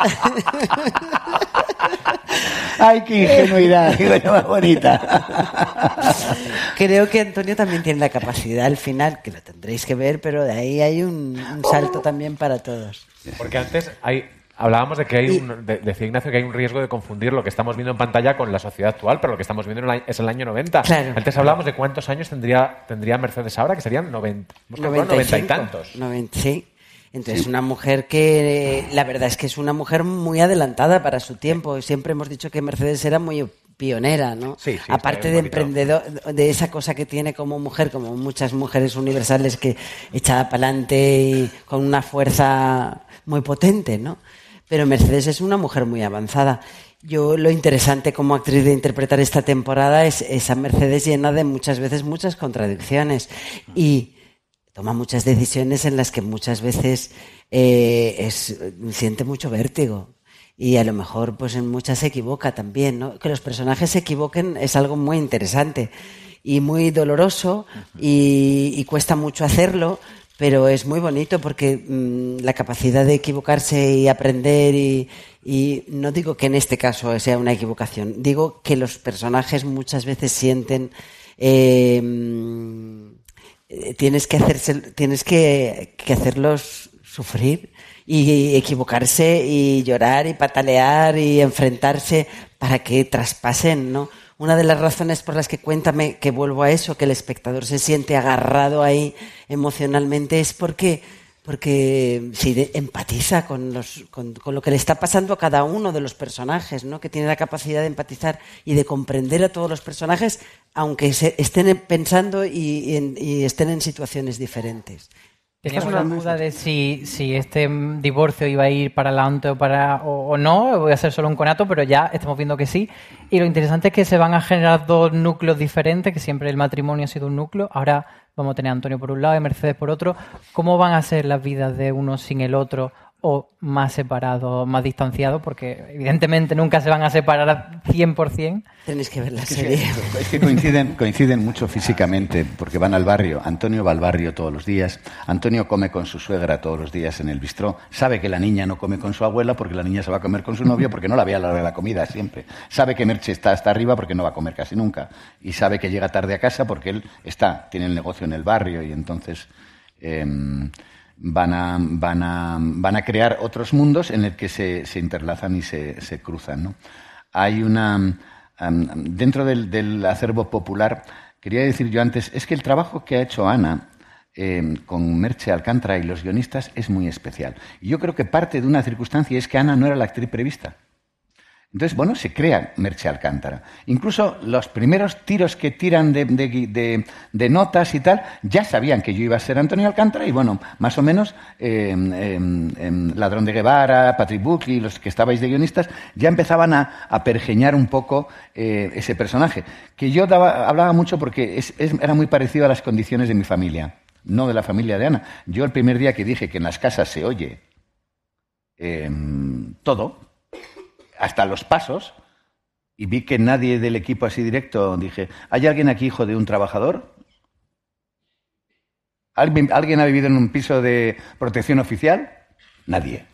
Ay, qué ingenuidad, (laughs) digo yo, más bonita. Creo que Antonio también tiene la capacidad al final, que lo tendréis que ver, pero de ahí hay un, un salto también para todos. Porque antes hay, Hablábamos de que hay un, de- decía Ignacio que hay un riesgo de confundir lo que estamos viendo en pantalla con la sociedad actual, pero lo que estamos viendo es el año 90. Claro. Antes hablábamos de cuántos años tendría, tendría Mercedes ahora, que serían 90, hemos calculado 90 y 95, tantos. 90, sí. Entonces, una mujer que la verdad es que es una mujer muy adelantada para su tiempo. Siempre hemos dicho que Mercedes era muy pionera, ¿no? Sí, sí, Aparte de emprendedor, de esa cosa que tiene como mujer, como muchas mujeres universales que echada para adelante y con una fuerza muy potente, ¿no? Pero Mercedes es una mujer muy avanzada. Yo lo interesante como actriz de interpretar esta temporada es esa Mercedes llena de muchas veces muchas contradicciones y toma muchas decisiones en las que muchas veces eh, siente mucho vértigo. Y a lo mejor, pues en muchas se equivoca también, ¿no? Que los personajes se equivoquen es algo muy interesante y muy doloroso y cuesta mucho hacerlo, pero es muy bonito porque mm, la capacidad de equivocarse y aprender y, no digo que en este caso sea una equivocación, digo que los personajes muchas veces sienten eh, mm, tienes que hacerse, tienes que hacerlos sufrir y equivocarse y llorar y patalear y enfrentarse para que traspasen, ¿no? Una de las razones por las que cuéntame que vuelvo a eso, que el espectador se siente agarrado ahí emocionalmente, es porque, porque empatiza con, los, con, con lo que le está pasando a cada uno de los personajes, ¿no? Que tiene la capacidad de empatizar y de comprender a todos los personajes, aunque se estén pensando y, y en- y estén en situaciones diferentes. Teníamos una duda de si, si este mm, divorcio iba a ir para adelante o, para, o, o no, voy a ser solo un conato, pero ya estamos viendo que sí. Y lo interesante es que se van a generar dos núcleos diferentes, que siempre el matrimonio ha sido un núcleo. Ahora vamos a tener a Antonio por un lado y Mercedes por otro. ¿Cómo van a ser las vidas de uno sin el otro o más separados, más distanciados? Porque evidentemente nunca se van a separar 100%. Tenéis que ver la Es que, serie. es que coinciden, coinciden mucho físicamente, porque van al barrio. Antonio va al barrio todos los días. Antonio come con su suegra todos los días en el bistró. Sabe que la niña no come con su abuela porque la niña se va a comer con su novio porque no la ve a la hora de la comida siempre. Sabe que Merche está hasta arriba porque no va a comer casi nunca. Y sabe que llega tarde a casa porque él está, tiene el negocio en el barrio y entonces em, van, a, van, a, van a crear otros mundos en el que se, se interlazan y se, se cruzan. ¿no? Hay una. am, dentro del, del acervo popular, quería decir yo antes, es que el trabajo que ha hecho Ana eh, con Merche Alcántara y los guionistas es muy especial. Y yo creo que parte de una circunstancia es que Ana no era la actriz prevista. Entonces, bueno, se crea Merche Alcántara. Incluso los primeros tiros que tiran de, de- de- de notas y tal, ya sabían que yo iba a ser Antonio Alcántara y, bueno, más o menos eh, em, Ladrón de Guevara, Patrick Buckley, los que estabais de guionistas, ya empezaban a, a pergeñar un poco eh, ese personaje, que yo daba- hablaba mucho porque es- es- era muy parecido a las condiciones de mi familia, no de la familia de Ana. Yo el primer día que dije que en las casas se oye todo, hasta los pasos y vi que nadie del equipo así directo dije, ¿hay alguien aquí hijo de un trabajador? ¿Alguien, ¿alguien ha vivido en un piso de protección oficial? Nadie.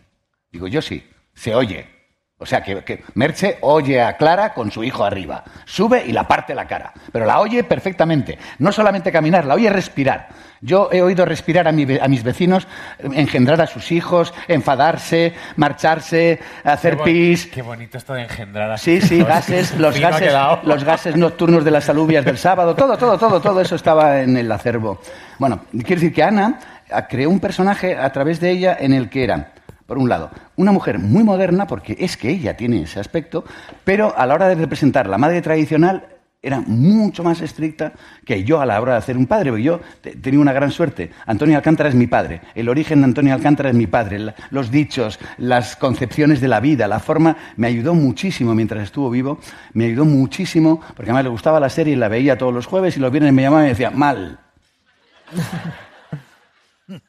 Digo, yo sí, se oye. O sea, que, que Merche oye a Clara con su hijo arriba. Sube y la parte la cara. Pero la oye perfectamente. No solamente caminar, la oye respirar. Yo he oído respirar a, mi a mis vecinos, engendrar a sus hijos, enfadarse, marcharse, hacer Qué pis. Qué bonito esto de engendrar a Sí, sus sí, hijos. gases, (laughs) los gases, los gases nocturnos de las alubias del sábado, todo, todo, todo, todo eso estaba en el acervo. Bueno, quiero decir que Ana ah, creó un personaje a través de ella en el que era, por un lado, una mujer muy moderna, porque es que ella tiene ese aspecto, pero a la hora de representar la madre tradicional era mucho más estricta que yo a la hora de hacer un padre. Yo te- tenía una gran suerte. Antonio Alcántara es mi padre. El origen de Antonio Alcántara es mi padre. Los dichos, las concepciones de la vida, la forma, me ayudó muchísimo mientras estuvo vivo. Me ayudó muchísimo, porque además le gustaba la serie y la veía todos los jueves y los viernes me llamaba y me decía, mal.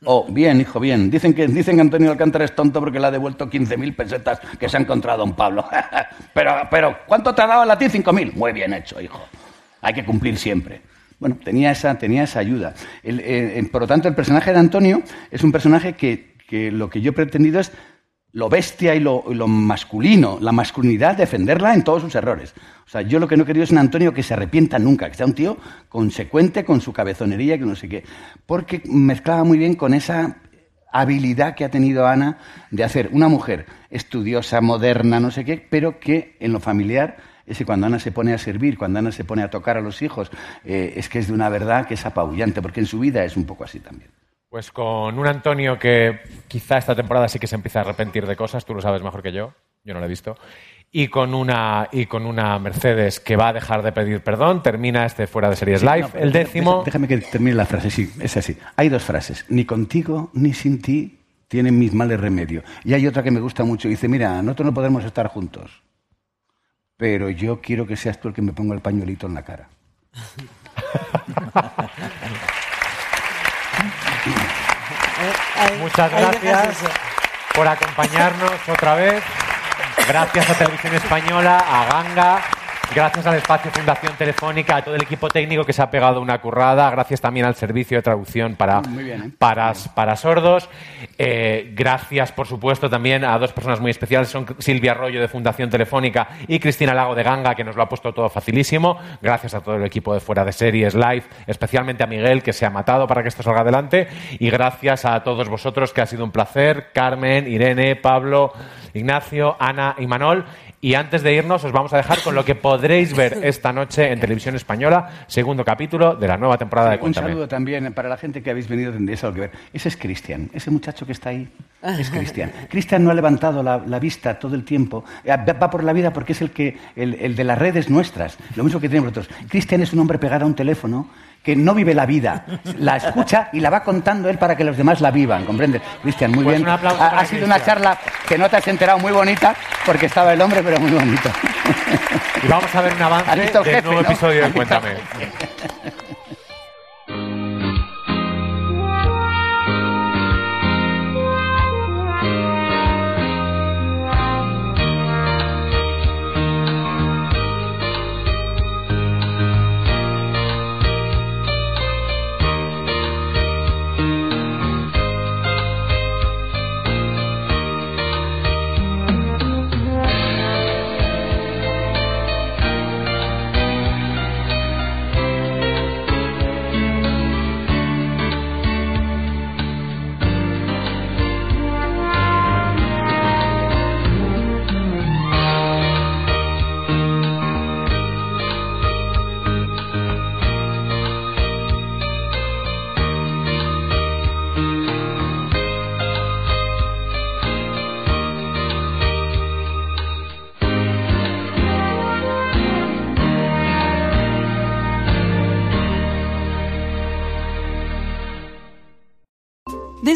Oh, bien, hijo, bien. Dicen que, dicen que Antonio Alcántara es tonto porque le ha devuelto 15.000 pesetas que se ha encontrado don Pablo. (laughs) pero, pero, ¿cuánto te ha dado a ti? 5.000. Muy bien hecho, hijo. Hay que cumplir siempre. Bueno, tenía esa, tenía esa ayuda. Eh, eh, por lo tanto, el personaje de Antonio es un personaje que, que lo que yo he pretendido es lo bestia y lo, lo masculino, la masculinidad, defenderla en todos sus errores. O sea, yo lo que no he querido es un Antonio que se arrepienta nunca, que sea un tío consecuente con su cabezonería, que no sé qué. Porque mezclaba muy bien con esa habilidad que ha tenido Ana de hacer una mujer estudiosa, moderna, no sé qué, pero que en lo familiar es que cuando Ana se pone a servir, cuando Ana se pone a tocar a los hijos, eh, es que es de una verdad que es apabullante, porque en su vida es un poco así también. Pues con un Antonio que quizá esta temporada sí que se empieza a arrepentir de cosas, tú lo sabes mejor que yo, yo no lo he visto. Y con una, y con una Mercedes que va a dejar de pedir perdón, termina este fuera de series live. No, el décimo. Déjame que termine la frase, sí, es así. Hay dos frases. Ni contigo ni sin ti tienen mis males remedio. Y hay otra que me gusta mucho. Dice, mira, nosotros no podremos estar juntos, pero yo quiero que seas tú el que me ponga el pañuelito en la cara. (laughs) Muchas gracias por acompañarnos otra vez. Gracias a Televisión Española, a Ganga, gracias al espacio Fundación Telefónica, a todo el equipo técnico que se ha pegado una currada, gracias también al servicio de traducción para, bien, ¿eh? para, para sordos. Eh, gracias, por supuesto, también a dos personas muy especiales, son Silvia Arroyo de Fundación Telefónica y Cristina Lago de Ganga, que nos lo ha puesto todo facilísimo. Gracias a todo el equipo de Fuera de Series Live, especialmente a Miguel, que se ha matado para que esto salga adelante. Y gracias a todos vosotros, que ha sido un placer. Carmen, Irene, Pablo, Ignacio, Ana y Manol. Y antes de irnos, os vamos a dejar con lo que podréis ver (laughs) esta noche en Televisión Española, segundo capítulo de la nueva temporada de Un Cuéntame. saludo también para la gente que habéis venido, tendréis algo que ver. Ese es Cristian, ese muchacho que está ahí es Cristian. (laughs) Cristian no ha levantado la, la vista todo el tiempo, eh, va va por la vida porque es el, que, el, el de las redes nuestras, lo mismo que tenemos nosotros. Cristian es un hombre pegado a un teléfono que no vive la vida, la escucha y la va contando él para que los demás la vivan, ¿comprendes? Cristian, muy Pues bien. un aplauso ha, sido una charla que no te has enterado muy bonita porque estaba el hombre, pero muy bonito. Y vamos a ver un avance ¿Has visto del jefe, nuevo no? episodio de. Cuéntame.